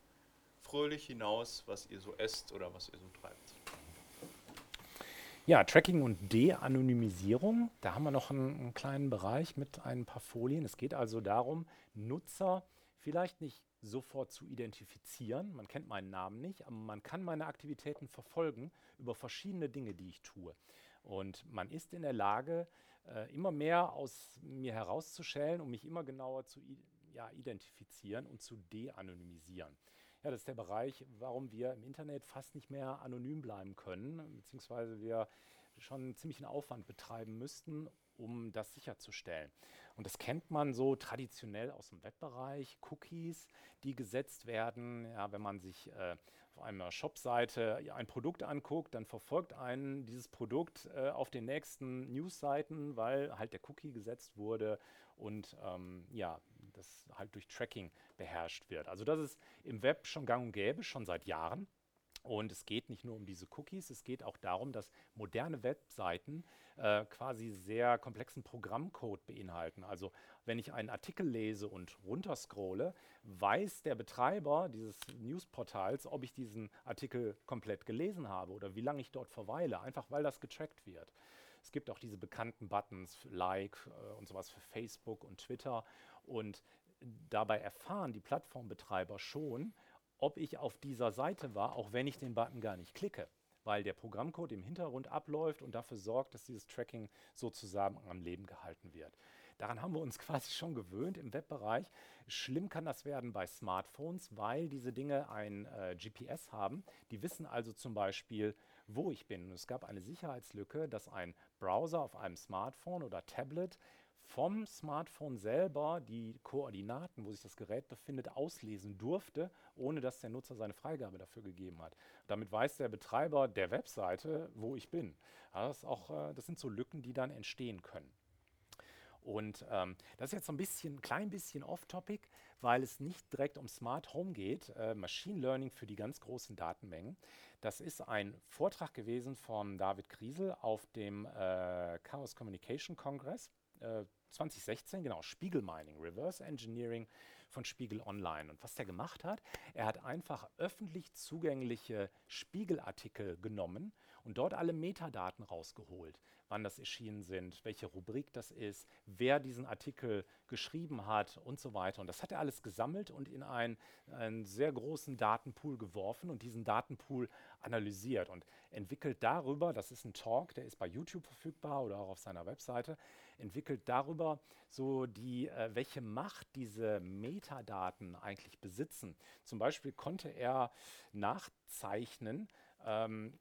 fröhlich hinaus, was ihr so esst oder was ihr so treibt. Ja, Tracking und De-Anonymisierung. Da haben wir noch einen, einen, kleinen Bereich mit ein paar Folien. Es geht also darum, Nutzer vielleicht nicht sofort zu identifizieren. Man kennt meinen Namen nicht, aber man kann meine Aktivitäten verfolgen über verschiedene Dinge, die ich tue. Und man ist in der Lage, äh, immer mehr aus mir herauszuschälen, um mich immer genauer zu ja, identifizieren und zu de-anonymisieren. Ja, das ist der Bereich, warum wir im Internet fast nicht mehr anonym bleiben können, beziehungsweise wir schon einen Aufwand betreiben müssten, um das sicherzustellen. Und das kennt man so traditionell aus dem Webbereich, Cookies, die gesetzt werden. Ja, wenn man sich äh, auf einer Shopseite ein Produkt anguckt, dann verfolgt einen dieses Produkt äh, auf den nächsten Newsseiten, weil halt der Cookie gesetzt wurde und ähm, ja, das halt durch Tracking beherrscht wird. Also das ist im Web schon gang und gäbe, schon seit Jahren. Und es geht nicht nur um diese Cookies, es geht auch darum, dass moderne Webseiten äh, quasi sehr komplexen Programmcode beinhalten. Also wenn ich einen Artikel lese und runterscrolle, weiß der Betreiber dieses Newsportals, ob ich diesen Artikel komplett gelesen habe oder wie lange ich dort verweile, einfach weil das getrackt wird. Es gibt auch diese bekannten Buttons, Like äh, und sowas für Facebook und Twitter. Und dabei erfahren die Plattformbetreiber schon, ob ich auf dieser Seite war, auch wenn ich den Button gar nicht klicke, weil der Programmcode im Hintergrund abläuft und dafür sorgt, dass dieses Tracking sozusagen am Leben gehalten wird. Daran haben wir uns quasi schon gewöhnt im Webbereich. Schlimm kann das werden bei Smartphones, weil diese Dinge ein äh, GPS haben. Die wissen also zum Beispiel, wo ich bin. Und es gab eine Sicherheitslücke, dass ein Browser auf einem Smartphone oder Tablet vom Smartphone selber die Koordinaten, wo sich das Gerät befindet, auslesen durfte, ohne dass der Nutzer seine Freigabe dafür gegeben hat. Damit weiß der Betreiber der Webseite, wo ich bin. Das, auch, äh, das sind so Lücken, die dann entstehen können. Und ähm, das ist jetzt so ein bisschen, klein bisschen off-topic, weil es nicht direkt um Smart Home geht. Äh, Machine Learning für die ganz großen Datenmengen. Das ist ein Vortrag gewesen von David Kriesel auf dem äh, Chaos Communication Congress. 2016, äh, genau, Spiegel Mining, Reverse Engineering von Spiegel Online. Und was der gemacht hat, er hat einfach öffentlich zugängliche Spiegelartikel genommen und dort alle Metadaten rausgeholt. Wann das erschienen sind, welche Rubrik das ist, wer diesen Artikel geschrieben hat und so weiter. Und das hat er alles gesammelt und in einen, einen sehr großen Datenpool geworfen und diesen Datenpool analysiert und entwickelt darüber, das ist ein Talk, der ist bei YouTube verfügbar oder auch auf seiner Webseite, entwickelt darüber so die, äh, welche Macht diese Metadaten eigentlich besitzen. Zum Beispiel konnte er nachzeichnen, ähm,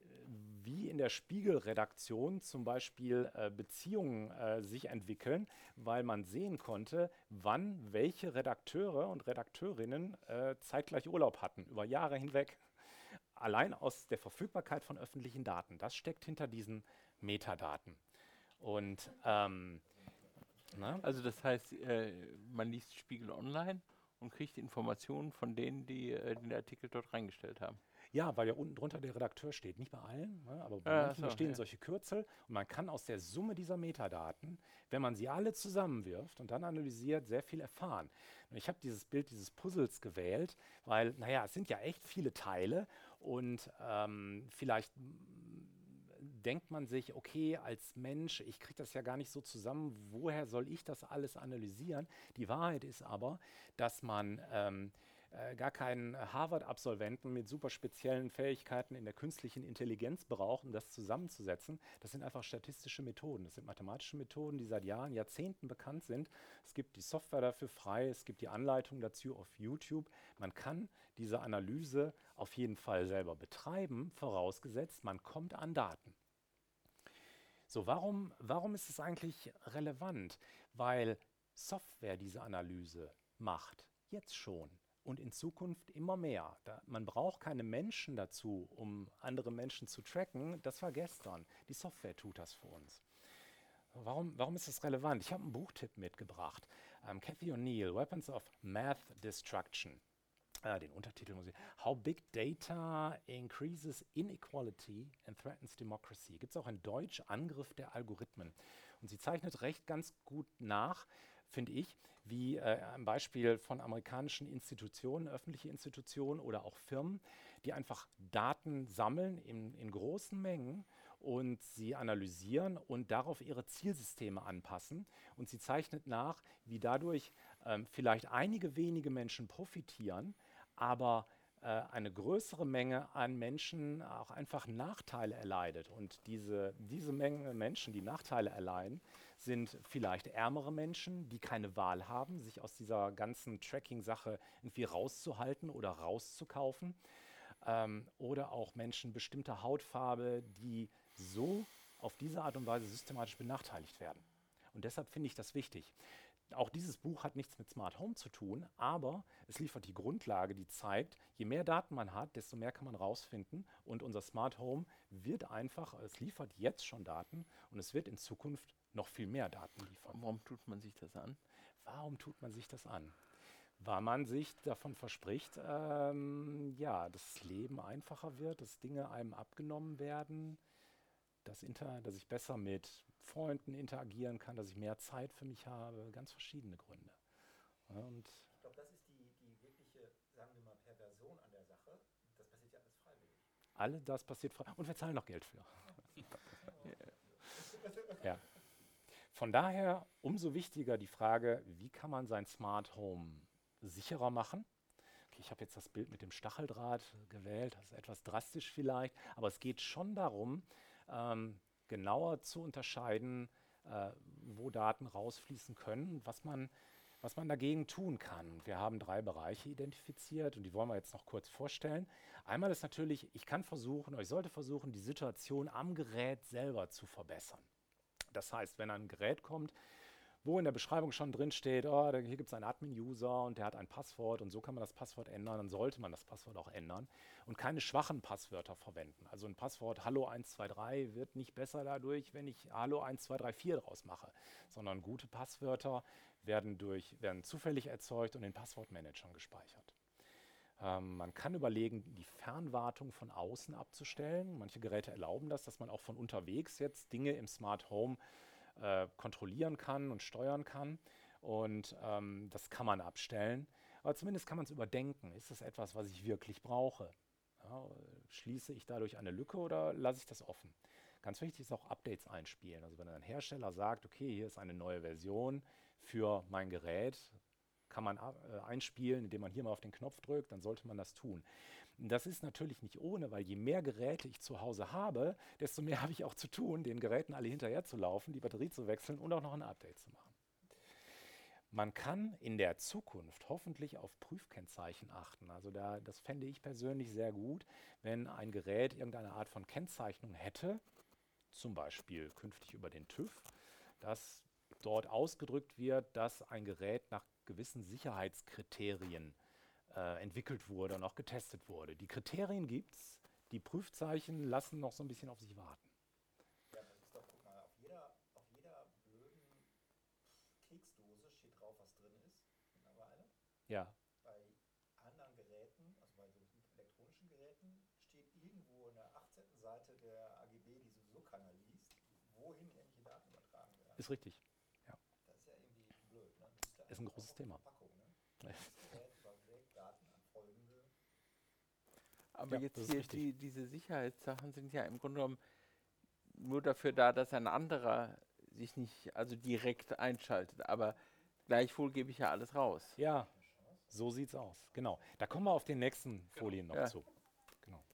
wie in der Spiegelredaktion zum Beispiel äh, Beziehungen äh, sich entwickeln, weil man sehen konnte, wann welche Redakteure und Redakteurinnen äh, zeitgleich Urlaub hatten, über Jahre hinweg. Allein aus der Verfügbarkeit von öffentlichen Daten. Das steckt hinter diesen Metadaten. Und ähm, na? Also das heißt, äh, man liest Spiegel online und kriegt Informationen von denen, die äh, den Artikel dort reingestellt haben. Ja, weil ja unten drunter der Redakteur steht. Nicht bei allen, ne, aber bei ja, manchen so, stehen ja. solche Kürzel. Und man kann aus der Summe dieser Metadaten, wenn man sie alle zusammenwirft und dann analysiert, sehr viel erfahren. Und ich habe dieses Bild dieses Puzzles gewählt, weil, naja, es sind ja echt viele Teile und ähm, vielleicht denkt man sich, okay, als Mensch, ich kriege das ja gar nicht so zusammen, woher soll ich das alles analysieren? Die Wahrheit ist aber, dass man ähm, äh, gar keinen Harvard-Absolventen mit super speziellen Fähigkeiten in der künstlichen Intelligenz braucht, um das zusammenzusetzen. Das sind einfach statistische Methoden. Das sind mathematische Methoden, die seit Jahren, Jahrzehnten bekannt sind. Es gibt die Software dafür frei, es gibt die Anleitung dazu auf YouTube. Man kann diese Analyse auf jeden Fall selber betreiben, vorausgesetzt, man kommt an Daten. So, warum, warum ist es eigentlich relevant? Weil Software diese Analyse macht, jetzt schon und in Zukunft immer mehr. Da, man braucht keine Menschen dazu, um andere Menschen zu tracken. Das war gestern. Die Software tut das für uns. Warum, warum ist das relevant? Ich habe einen Buchtipp mitgebracht. Ähm, Cathy O'Neill, Weapons of Math Destruction. Äh, den Untertitel muss ich. How Big Data Increases Inequality and Threatens Democracy. Gibt es auch in Deutsch Angriff der Algorithmen. Und sie zeichnet recht ganz gut nach, finde ich, wie äh, ein Beispiel von amerikanischen Institutionen, öffentliche Institutionen oder auch Firmen, die einfach Daten sammeln in, in großen Mengen und sie analysieren und darauf ihre Zielsysteme anpassen. Und sie zeichnet nach, wie dadurch ähm, vielleicht einige wenige Menschen profitieren, aber eine größere Menge an Menschen auch einfach Nachteile erleidet. Und diese, diese Menge Menschen, die Nachteile erleiden, sind vielleicht ärmere Menschen, die keine Wahl haben, sich aus dieser ganzen Tracking-Sache irgendwie rauszuhalten oder rauszukaufen. Ähm, oder auch Menschen bestimmter Hautfarbe, die so auf diese Art und Weise systematisch benachteiligt werden. Und deshalb finde ich das wichtig. Auch dieses Buch hat nichts mit Smart Home zu tun, aber es liefert die Grundlage, die zeigt, je mehr Daten man hat, desto mehr kann man rausfinden. Und unser Smart Home wird einfach, es liefert jetzt schon Daten und es wird in Zukunft noch viel mehr Daten liefern. Warum tut man sich das an? Warum tut man sich das an? Weil man sich davon verspricht, ähm, ja, dass das Leben einfacher wird, dass Dinge einem abgenommen werden, dass, inter, dass ich besser mit Freunden interagieren kann, dass ich mehr Zeit für mich habe, ganz verschiedene Gründe. Ja, und ich glaube, das ist die, die wirkliche, sagen wir mal, Perversion an der Sache. Das passiert ja alles freiwillig. Alle das passiert freiwillig. Und wir zahlen noch Geld für. ja. Von daher umso wichtiger die Frage, wie kann man sein Smart Home sicherer machen? Okay, ich habe jetzt das Bild mit dem Stacheldraht gewählt, das ist etwas drastisch vielleicht, aber es geht schon darum, ähm, genauer zu unterscheiden, äh, wo Daten rausfließen können, was man, was man dagegen tun kann. Wir haben drei Bereiche identifiziert und die wollen wir jetzt noch kurz vorstellen. Einmal ist natürlich, ich kann versuchen, oder ich sollte versuchen, die Situation am Gerät selber zu verbessern. Das heißt, wenn ein Gerät kommt, wo in der Beschreibung schon drin steht, oh, hier gibt es einen Admin-User und der hat ein Passwort und so kann man das Passwort ändern, dann sollte man das Passwort auch ändern und keine schwachen Passwörter verwenden. Also ein Passwort Hallo 123 wird nicht besser dadurch, wenn ich Hallo 1234 draus mache, sondern gute Passwörter werden, durch, werden zufällig erzeugt und in Passwortmanagern gespeichert. Ähm, man kann überlegen, die Fernwartung von außen abzustellen. Manche Geräte erlauben das, dass man auch von unterwegs jetzt Dinge im Smart Home äh, kontrollieren kann und steuern kann. Und ähm, das kann man abstellen. Aber zumindest kann man es überdenken. Ist das etwas, was ich wirklich brauche? Ja, schließe ich dadurch eine Lücke oder lasse ich das offen? Ganz wichtig ist auch Updates einspielen. Also wenn ein Hersteller sagt, okay, hier ist eine neue Version für mein Gerät, kann man äh, einspielen, indem man hier mal auf den Knopf drückt, dann sollte man das tun. Das ist natürlich nicht ohne, weil je mehr Geräte ich zu Hause habe, desto mehr habe ich auch zu tun, den Geräten alle hinterher zu laufen, die Batterie zu wechseln und auch noch ein Update zu machen. Man kann in der Zukunft hoffentlich auf Prüfkennzeichen achten. Also da, das fände ich persönlich sehr gut, wenn ein Gerät irgendeine Art von Kennzeichnung hätte, zum Beispiel künftig über den TÜV, dass dort ausgedrückt wird, dass ein Gerät nach gewissen Sicherheitskriterien äh, entwickelt wurde und auch getestet wurde. Die Kriterien gibt es, die Prüfzeichen lassen noch so ein bisschen auf sich warten. Ja, das ist doch, guck mal, auf jeder, auf jeder blöden Keksdose steht drauf, was drin ist, mittlerweile. Ja. Bei anderen Geräten, also bei so elektronischen Geräten, steht irgendwo in der 18. Seite der AGB, die sowieso keiner liest, wohin irgendwelche Daten übertragen werden. Ist richtig Thema. Ne? Aber ja, jetzt hier die, diese Sicherheitssachen sind ja im Grunde genommen nur dafür da, dass ein anderer sich nicht also direkt einschaltet. Aber gleichwohl gebe ich ja alles raus. Ja, so sieht's aus. Genau. Da kommen wir auf den nächsten Folien noch ja. zu. Genau.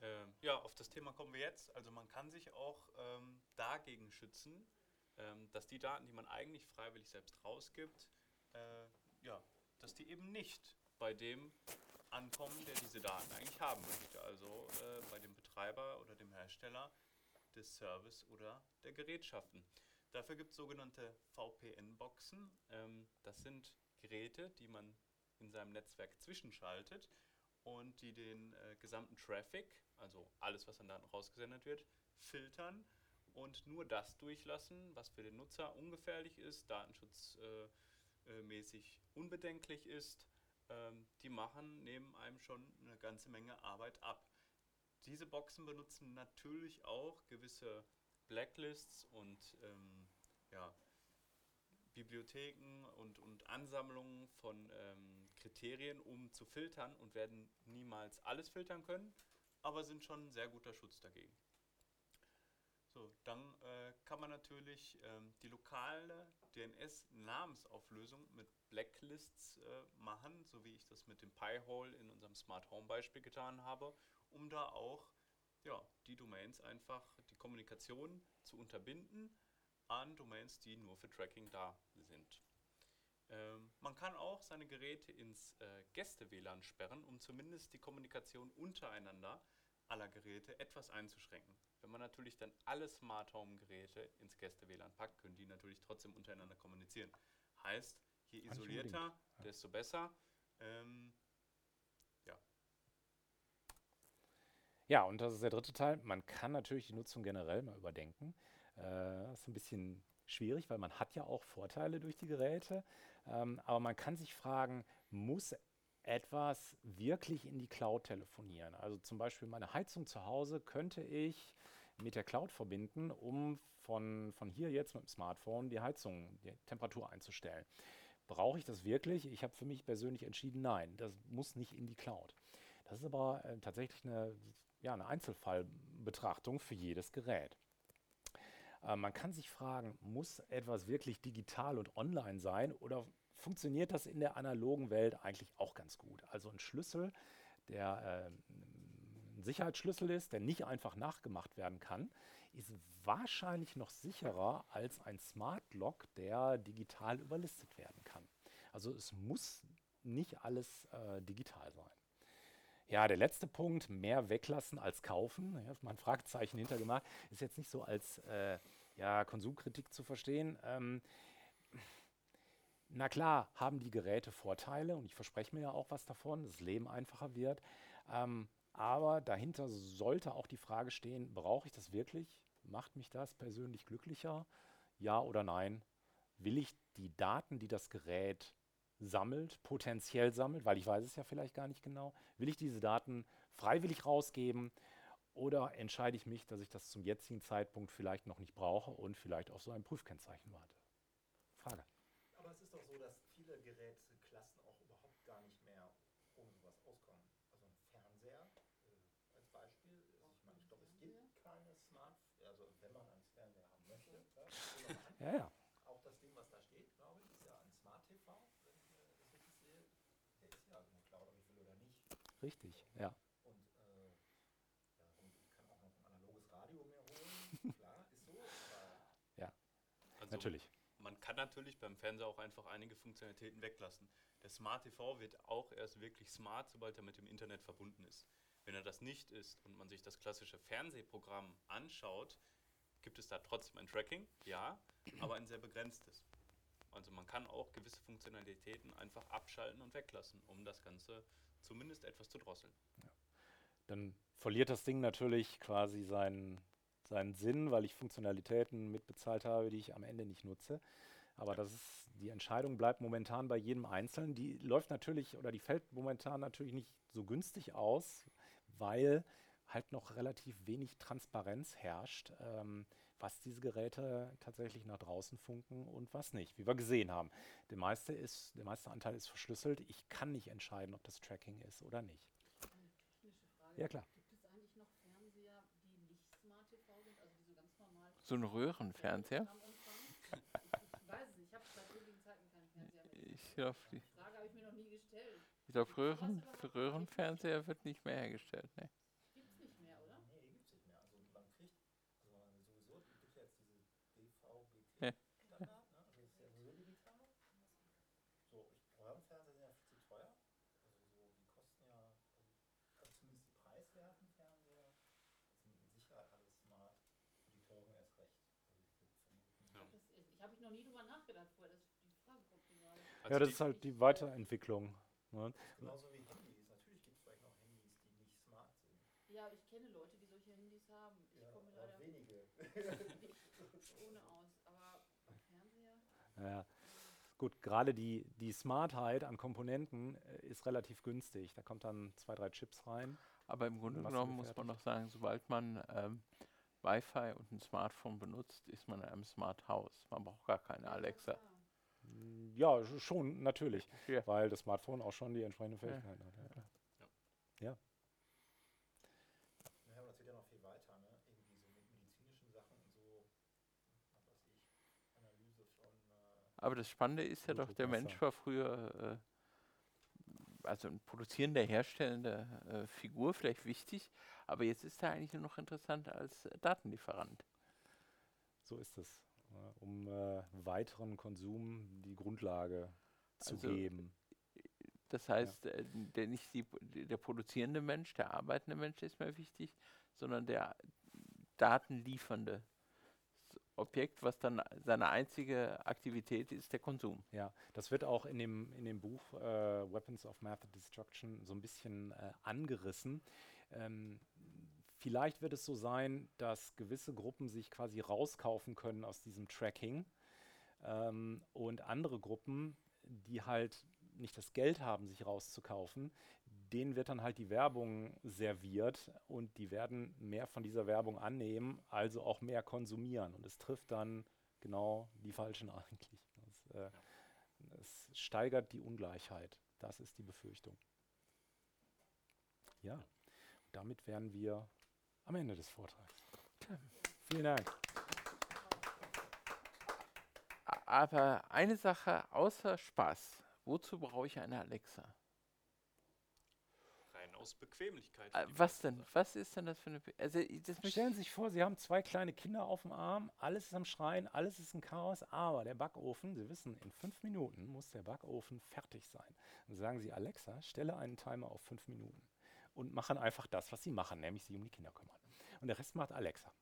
Ähm, ja, auf das Thema kommen wir jetzt. Also man kann sich auch ähm, dagegen schützen, ähm, dass die Daten, die man eigentlich freiwillig selbst rausgibt, äh, ja, dass die eben nicht bei dem ankommen, der diese Daten eigentlich haben möchte. Also äh, bei dem Betreiber oder dem Hersteller des Service oder der Gerätschaften. Dafür gibt es sogenannte VPN-Boxen. Boxen. Ähm, das sind Geräte, die man in seinem Netzwerk zwischenschaltet und die den äh, gesamten Traffic, also alles, was an Daten rausgesendet wird, filtern und nur das durchlassen, was für den Nutzer ungefährlich ist, datenschutzmäßig unbedenklich ist. Ähm, die machen neben einem schon eine ganze Menge Arbeit ab. Diese Boxen benutzen natürlich auch gewisse Blacklists und ähm, ja, Bibliotheken und, und Ansammlungen von ähm, Kriterien, um zu filtern und werden niemals alles filtern können, aber sind schon ein sehr guter Schutz dagegen. So, dann äh, kann man natürlich ähm, die lokale DNS-Namensauflösung mit Blacklists äh, machen, so wie ich das mit dem Pi-Hole in unserem Smart Home Beispiel getan habe, um da auch ja, die Domains einfach, die Kommunikation zu unterbinden an Domains, die nur für Tracking da sind. Ähm, man kann auch seine Geräte ins äh, Gäste-WLAN sperren, um zumindest die Kommunikation untereinander aller Geräte etwas einzuschränken. Wenn man natürlich dann alle Smart Home Geräte ins Gäste-WLAN packt, können die natürlich trotzdem untereinander kommunizieren. Heißt, je isolierter, desto besser. Ähm, ja, Ja, und das ist der dritte Teil. Man kann natürlich die Nutzung generell mal überdenken. Äh, das ist ein bisschen schwierig, weil man hat ja auch Vorteile durch die Geräte. Ähm, aber man kann sich fragen, muss etwas wirklich in die Cloud telefonieren? Also zum Beispiel meine Heizung zu Hause könnte ich mit der Cloud verbinden, um von, von hier jetzt mit dem Smartphone die Heizung, die Temperatur einzustellen. Brauche ich das wirklich? Ich habe für mich persönlich entschieden, nein, das muss nicht in die Cloud. Das ist aber äh, tatsächlich eine, ja, eine Einzelfallbetrachtung für jedes Gerät. Äh, man kann sich fragen, muss etwas wirklich digital und online sein oder funktioniert das in der analogen Welt eigentlich auch ganz gut? Also ein Schlüssel, der äh, ein Sicherheitsschlüssel ist, der nicht einfach nachgemacht werden kann, ist wahrscheinlich noch sicherer als ein Smart Lock, der digital überlistet werden kann. Also es muss nicht alles äh, digital sein. Ja, der letzte Punkt, mehr weglassen als kaufen. Ja, mal ein Fragezeichen hintergemacht. Ist jetzt nicht so als äh, ja, Konsumkritik zu verstehen. Ähm, na klar, haben die Geräte Vorteile und ich verspreche mir ja auch was davon, dass das Leben einfacher wird. Ähm, aber dahinter sollte auch die Frage stehen, brauche ich das wirklich? Macht mich das persönlich glücklicher? Ja oder nein? Will ich die Daten, die das Gerät sammelt, potenziell sammelt, weil ich weiß es ja vielleicht gar nicht genau, will ich diese Daten freiwillig rausgeben oder entscheide ich mich, dass ich das zum jetzigen Zeitpunkt vielleicht noch nicht brauche und vielleicht auf so ein Prüfkennzeichen warte? Frage. Aber es ist doch so, dass viele Geräteklassen auch überhaupt gar nicht mehr ohne sowas auskommen. Also ein Fernseher äh, als Beispiel. Also ich meine, ich glaube, es gibt keine Smart, also wenn man einen Fernseher haben möchte, ja, nehmen wir mal an. Ja, ja. auch das Ding, was da steht, glaube ich, ist ja ein Smart TV, wenn ich äh, das richtig sehe. Der ist ja in der Cloud, ob ich will oder nicht. Richtig, ja. Und äh, ja, ich kann auch noch ein analoges Radio mir holen. Klar, ist so. Aber Ja, also natürlich. Man kann natürlich beim Fernseher auch einfach einige Funktionalitäten weglassen. Der Smart TV wird auch erst wirklich smart, sobald er mit dem Internet verbunden ist. Wenn er das nicht ist und man sich das klassische Fernsehprogramm anschaut, gibt es da trotzdem ein Tracking, ja, aber ein sehr begrenztes. Also man kann auch gewisse Funktionalitäten einfach abschalten und weglassen, um das Ganze zumindest etwas zu drosseln. Dann verliert das Ding natürlich quasi seinen, seinen Sinn, weil ich Funktionalitäten mitbezahlt habe, die ich am Ende nicht nutze. Aber das ist, die Entscheidung bleibt momentan bei jedem Einzelnen. Die läuft natürlich oder die fällt momentan natürlich nicht so günstig aus, weil halt noch relativ wenig Transparenz herrscht, ähm, was diese Geräte tatsächlich nach draußen funken und was nicht, wie wir gesehen haben. Der meiste, ist, der meiste Anteil ist verschlüsselt. Ich kann nicht entscheiden, ob das Tracking ist oder nicht. Eine technische Frage. Ja, klar. Gibt es eigentlich noch Fernseher, die nicht Smart TV sind, also die so ganz normal So ein Röhrenfernseher? Ich, weiß es nicht, ich habe seit ewigen Zeiten keinen Fernseher. Ich glaube, die, Die Frage habe ich mir noch nie gestellt. ich glaub, Röhren, Röhrenfernseher wird nicht mehr hergestellt. Ne? Gibt es nicht mehr, oder? nee, die gibt es nicht mehr. Also man kriegt, also man sowieso, es gibt ja jetzt diese Ja. DVB-T-Standard, ne? also das ist ja sowieso digital. So, ich, Röhrenfernseher sind ja viel zu teuer. Also so, die kosten ja, also zumindest die preiswerten Fernseher sind mit Sicherheit alles smart und die teuren erst recht. Also ich würde vermuten, Ja. Das ist, ich habe ich noch nie drüber nachgedacht vorher. Das, die Also ja, das ist halt die Weiterentwicklung. Ne? Genauso wie Handys. Natürlich gibt es vielleicht noch Handys, die nicht smart sind. Ja, ich kenne Leute, die solche Handys haben. Ich Ja, komme aber leider wenige. nicht ohne aus. Aber Fernseher, Ja. Gut, gerade die, die Smartheit an Komponenten äh, ist relativ günstig. Da kommt dann zwei, drei Chips rein. Aber im Grunde genommen muss man doch sagen, sobald man ähm, Wi-Fi und ein Smartphone benutzt, ist man in einem Smart House. Man braucht gar keine Ja, Alexa. Ja, sch- schon, natürlich. Ja. Weil das Smartphone auch schon die entsprechenden Ja. Fähigkeiten hat. Ja. Naja, und das wird ja noch viel weiter, ne? Irgendwie so mit medizinischen Sachen und so, was weiß ich, Analyse von äh, Aber das Spannende ist ja doch, der Mensch war früher, äh, also ein produzierender, herstellender äh, Figur, vielleicht wichtig, aber jetzt ist er eigentlich nur noch interessant als äh, Datenlieferant. So ist es. Ja, um äh, weiteren Konsum die Grundlage zu Also, geben. Das heißt, äh, der, nicht die, der produzierende Mensch, der arbeitende Mensch ist mehr wichtig, sondern der datenliefernde Objekt, was dann seine einzige Aktivität ist, der Konsum. Ja, das wird auch in dem, in dem Buch äh, Weapons of Math Destruction so ein bisschen äh, angerissen. Ähm, vielleicht wird es so sein, dass gewisse Gruppen sich quasi rauskaufen können aus diesem Tracking ähm, und andere Gruppen, die halt nicht das Geld haben, sich rauszukaufen, denen wird dann halt die Werbung serviert und die werden mehr von dieser Werbung annehmen, also auch mehr konsumieren. Und es trifft dann genau die Falschen eigentlich. Das, äh, es steigert die Ungleichheit. Das ist die Befürchtung. Ja, damit wären wir am Ende des Vortrags. Vielen Dank. Aber eine Sache außer Spaß, wozu brauche ich eine Alexa? Rein aus Bequemlichkeit. Äh, Was denn? Was ist denn das für eine... Be also Stellen Sie sich vor, Sie haben zwei kleine Kinder auf dem Arm, alles ist am Schreien, alles ist ein Chaos, aber der Backofen, Sie wissen, in fünf Minuten muss der Backofen fertig sein. Dann sagen Sie, Alexa, stelle einen Timer auf fünf Minuten und machen einfach das, was Sie machen, nämlich sich um die Kinder kümmern. Und der Rest macht Alexa.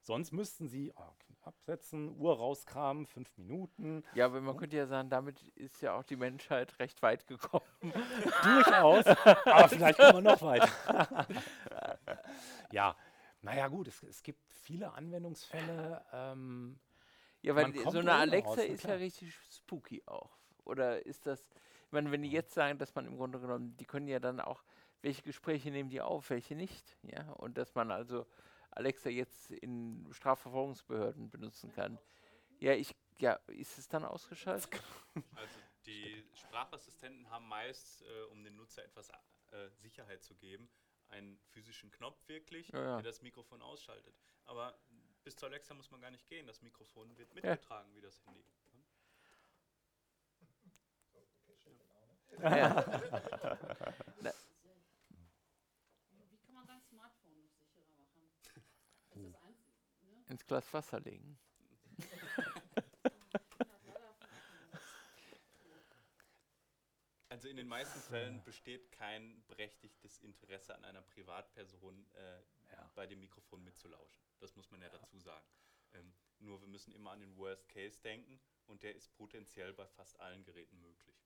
Sonst müssten Sie oh, absetzen, Uhr rauskramen, fünf Minuten. Ja, aber man könnte ja sagen, damit ist ja auch die Menschheit recht weit gekommen. Durchaus, aber vielleicht kommen wir noch weiter. ja, naja gut, es, es gibt viele Anwendungsfälle. Ähm, Ja, weil so eine Alexa raus, ist ja klar. richtig spooky auch. Oder ist das, ich meine, wenn die jetzt sagen, dass man im Grunde genommen, die können ja dann auch, welche Gespräche nehmen die auf, welche nicht, ja, und dass man also Alexa jetzt in Strafverfolgungsbehörden benutzen kann. Ja, ich, ja, ist es dann ausgeschaltet? Also die Sprachassistenten haben meist, äh, um dem Nutzer etwas äh, Sicherheit zu geben, einen physischen Knopf wirklich, Ja, ja. der das Mikrofon ausschaltet. Aber bis zur Alexa muss man gar nicht gehen. Das Mikrofon wird mitgetragen wie das Handy. Wie kann man sein Smartphone noch sicherer machen? Das ist das Einzige. Ne? Ins Glas Wasser legen. Ja, Also in den meisten Fällen besteht kein berechtigtes Interesse an einer Privatperson äh, Ja. bei dem Mikrofon mitzulauschen. Das muss man ja dazu sagen. Ähm, nur wir müssen immer an den Worst Case denken und der ist potenziell bei fast allen Geräten möglich.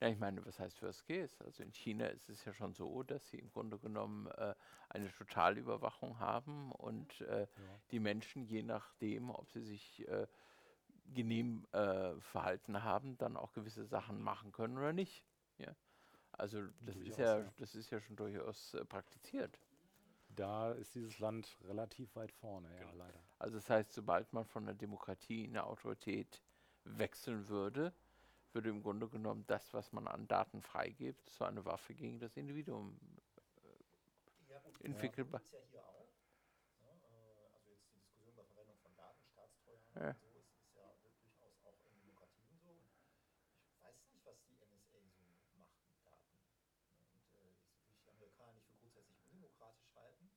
Ja, ich meine, was heißt Worst Case? Also in China ist es ja schon so, dass sie im Grunde genommen äh, eine Totalüberwachung haben und äh, die Menschen, je nachdem, ob sie sich äh, genehm äh, verhalten haben, dann auch gewisse Sachen machen können oder nicht. Ja? Also das ist Durchaus, ja, ja. das ist ja schon durchaus äh, praktiziert. Da ist dieses Land relativ weit vorne, ja, Genau. leider. Also das heißt, sobald man von der Demokratie in eine Autorität wechseln würde, würde im Grunde genommen das, was man an Daten freigibt, so eine Waffe gegen das Individuum Ja, gut, entwickelbar. Ja hier auch. Ne? äh, Also jetzt die Diskussion über Verwendung von Daten, Staatstreuhand Ja. ja durchaus auch in Demokratien so. Und ich weiß nicht, was die NSA so macht mit Daten. Ne? Und äh, jetzt will ich die Amerikaner nicht für grundsätzlich undemokratisch halten.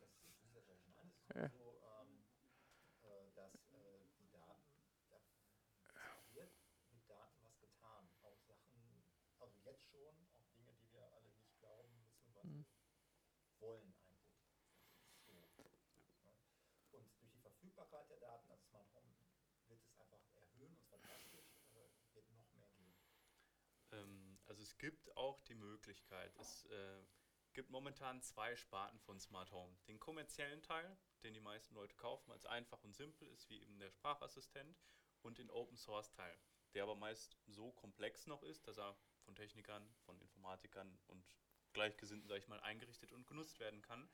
Das ist das ja schon an. Es ist Ja. nur so, ähm, äh, dass äh, die Daten, da es wird mit Daten was getan. Auch Sachen, also jetzt schon, auch Dinge, die wir alle nicht glauben, beziehungsweise wollen eigentlich. So. Ne? Und durch die Verfügbarkeit der Daten, also Smart Home, wird es einfach erhöhen, und zwar drastisch, äh, wird Also es gibt auch die Möglichkeit, es äh, gibt momentan zwei Sparten von Smart Home. Den kommerziellen Teil, den die meisten Leute kaufen, als einfach und simpel ist, wie eben der Sprachassistent, und den Open Source Teil, der aber meist so komplex noch ist, dass er von Technikern, von Informatikern und Gleichgesinnten, sage ich mal, eingerichtet und genutzt werden kann.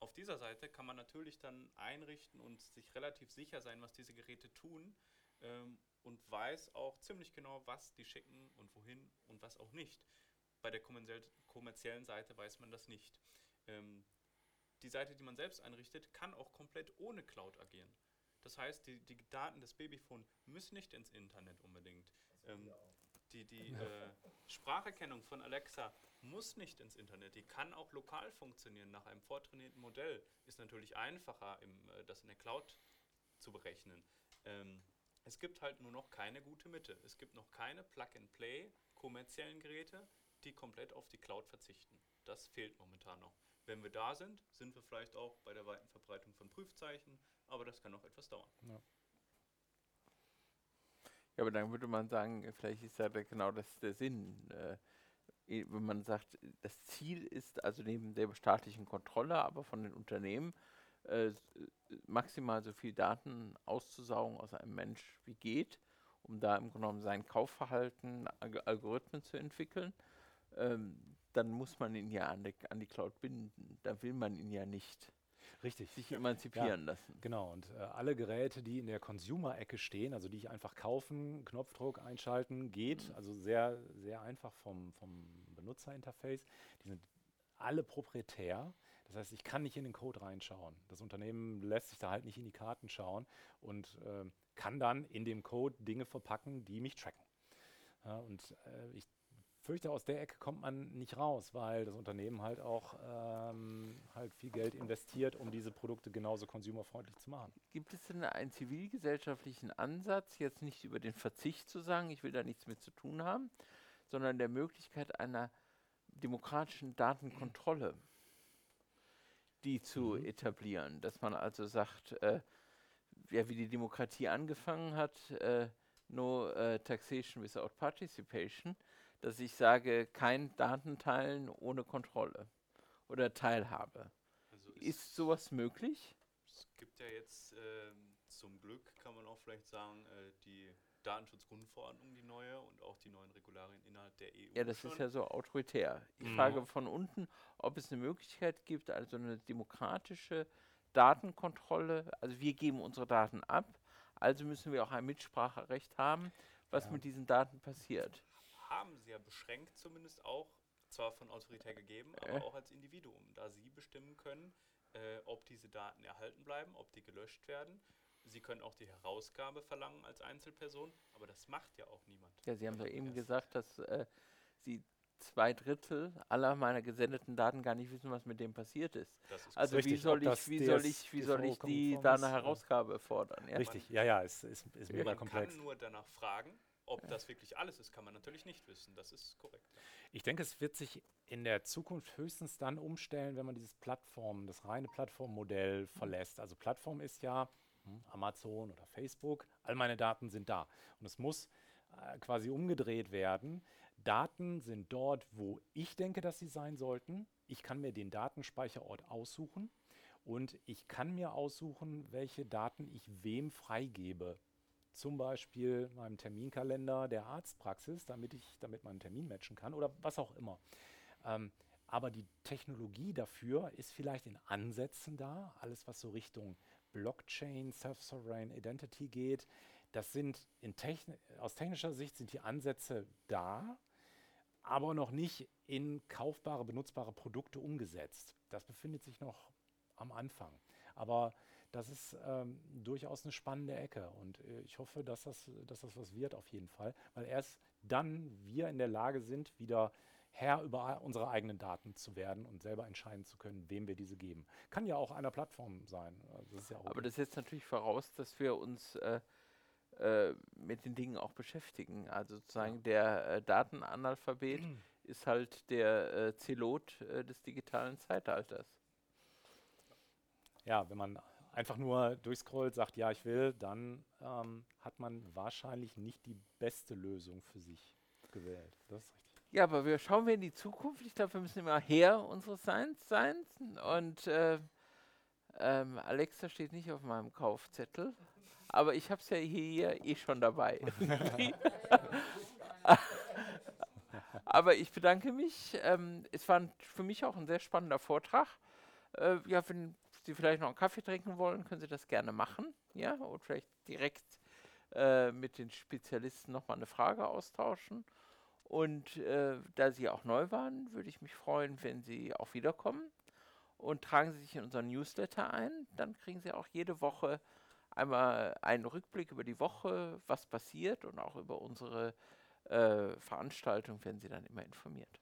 Auf dieser Seite kann man natürlich dann einrichten und sich relativ sicher sein, was diese Geräte tun ähm, und weiß auch ziemlich genau, was die schicken und wohin und was auch nicht. Bei der kommerziellen Seite weiß man das nicht. Ähm, die Seite, die man selbst einrichtet, kann auch komplett ohne Cloud agieren. Das heißt, die, die Daten des Babyphone müssen nicht ins Internet unbedingt. Ähm, die die äh, Spracherkennung von Alexa muss nicht ins Internet. Die kann auch lokal funktionieren nach einem vortrainierten Modell. Ist natürlich einfacher, im, äh, das in der Cloud zu berechnen. Ähm, es gibt halt nur noch keine gute Mitte. Es gibt noch keine Plug-and-Play kommerziellen Geräte, die komplett auf die Cloud verzichten. Das fehlt momentan noch. Wenn wir da sind, sind wir vielleicht auch bei der weiten Verbreitung von Prüfzeichen, aber das kann noch etwas dauern. Ja. Ja, aber dann würde man sagen, vielleicht ist ja da genau das der Sinn. Äh, wenn man sagt, das Ziel ist also neben der staatlichen Kontrolle, aber von den Unternehmen, äh, maximal so viel Daten auszusaugen aus einem Mensch wie geht, um da im Grunde genommen sein Kaufverhalten, Alg Algorithmen zu entwickeln, ähm, dann muss man ihn ja an die, an die Cloud binden. Da will man ihn ja nicht Richtig. sich emanzipieren Ja, lassen. Genau, und äh, alle Geräte, die in der Consumer-Ecke stehen, also die ich einfach kaufen, Knopfdruck einschalten, geht, also sehr, sehr einfach vom, vom Benutzerinterface, die sind alle proprietär. Das heißt, ich kann nicht in den Code reinschauen. Das Unternehmen lässt sich da halt nicht in die Karten schauen und äh, kann dann in dem Code Dinge verpacken, die mich tracken. Ja, und äh, ich fürchte, aus der Ecke kommt man nicht raus, weil das Unternehmen halt auch ähm, halt viel Geld investiert, um diese Produkte genauso consumerfreundlich zu machen. Gibt es denn einen zivilgesellschaftlichen Ansatz, jetzt nicht über den Verzicht zu sagen, ich will da nichts mit zu tun haben, sondern der Möglichkeit einer demokratischen Datenkontrolle, die zu etablieren, dass man also sagt, äh, ja, wie die Demokratie angefangen hat, äh, no äh, taxation without participation, dass ich sage, kein Datenteilen ohne Kontrolle oder Teilhabe. Also es- Ist sowas möglich? Es gibt ja jetzt ähm, zum Glück, kann man auch vielleicht sagen, äh, die Datenschutzgrundverordnung, die neue und auch die neuen Regularien innerhalb der EU. Ja, das schon. ist ja so autoritär. Ich Mhm. frage von unten, ob es eine Möglichkeit gibt, also eine demokratische Datenkontrolle. Also wir geben unsere Daten ab, also müssen wir auch ein Mitspracherecht haben, was Ja. mit diesen Daten passiert. Haben sie ja beschränkt zumindest auch, zwar von Autorität gegeben, Äh. aber auch als Individuum, da sie bestimmen können, äh, ob diese Daten erhalten bleiben, ob die gelöscht werden. Sie können auch die Herausgabe verlangen als Einzelperson, aber das macht ja auch niemand. Ja, Sie haben ja eben gesagt, dass äh, Sie zwei Drittel aller meiner gesendeten Daten gar nicht wissen, was mit dem passiert ist. Das ist Also wie Richtig, soll ob ich, wie soll ich, wie soll ich die da ist, eine äh, Herausgabe fordern? Ja? Richtig, ja, ja, es ist, ist mega man komplex. kann nur danach fragen, ob das wirklich alles ist, kann man natürlich nicht wissen. Das ist korrekt. Ich denke, es wird sich in der Zukunft höchstens dann umstellen, wenn man dieses Plattform, das reine Plattformmodell verlässt. Also Plattform ist ja hm, Amazon oder Facebook, all meine Daten sind da. Und es muss äh, quasi umgedreht werden. Daten sind dort, wo ich denke, dass sie sein sollten. Ich kann mir den Datenspeicherort aussuchen und ich kann mir aussuchen, welche Daten ich wem freigebe zum Beispiel meinem Terminkalender der Arztpraxis, damit ich damit meinen Termin matchen kann oder was auch immer. Ähm, aber die Technologie dafür ist vielleicht in Ansätzen da, alles was so Richtung Blockchain, Self-Sovereign Identity geht. Das sind in techni aus technischer Sicht sind die Ansätze da, aber noch nicht in kaufbare, benutzbare Produkte umgesetzt. Das befindet sich noch am Anfang. Aber das ist ähm, durchaus eine spannende Ecke und äh, ich hoffe, dass das, dass das was wird auf jeden Fall, weil erst dann wir in der Lage sind, wieder Herr über unsere eigenen Daten zu werden und selber entscheiden zu können, wem wir diese geben. Kann ja auch einer Plattform sein. Also Das ja Aber das setzt natürlich voraus, dass wir uns äh, äh, mit den Dingen auch beschäftigen. Also sozusagen der äh, Datenanalphabet ist halt der äh, Zelot äh, des digitalen Zeitalters. Ja, wenn man einfach nur durchscrollt, sagt, ja, ich will, dann ähm, hat man wahrscheinlich nicht die beste Lösung für sich. gewählt. Das ist richtig. Ja, aber wir schauen wir in die Zukunft. Ich glaube, wir müssen immer Herr unseres Seins sein. Und äh, ähm, Alexa steht nicht auf meinem Kaufzettel. Aber ich habe es ja hier eh schon dabei. aber ich bedanke mich. Ähm, es war für mich auch ein sehr spannender Vortrag. Äh, ja, wenn Sie vielleicht noch einen Kaffee trinken wollen, können Sie das gerne machen. Ja, und vielleicht direkt äh, mit den Spezialisten nochmal eine Frage austauschen. Und äh, da Sie auch neu waren, würde ich mich freuen, wenn Sie auch wiederkommen. Und tragen Sie sich in unseren Newsletter ein. Dann kriegen Sie auch jede Woche einmal einen Rückblick über die Woche, was passiert und auch über unsere äh, Veranstaltung werden Sie dann immer informiert.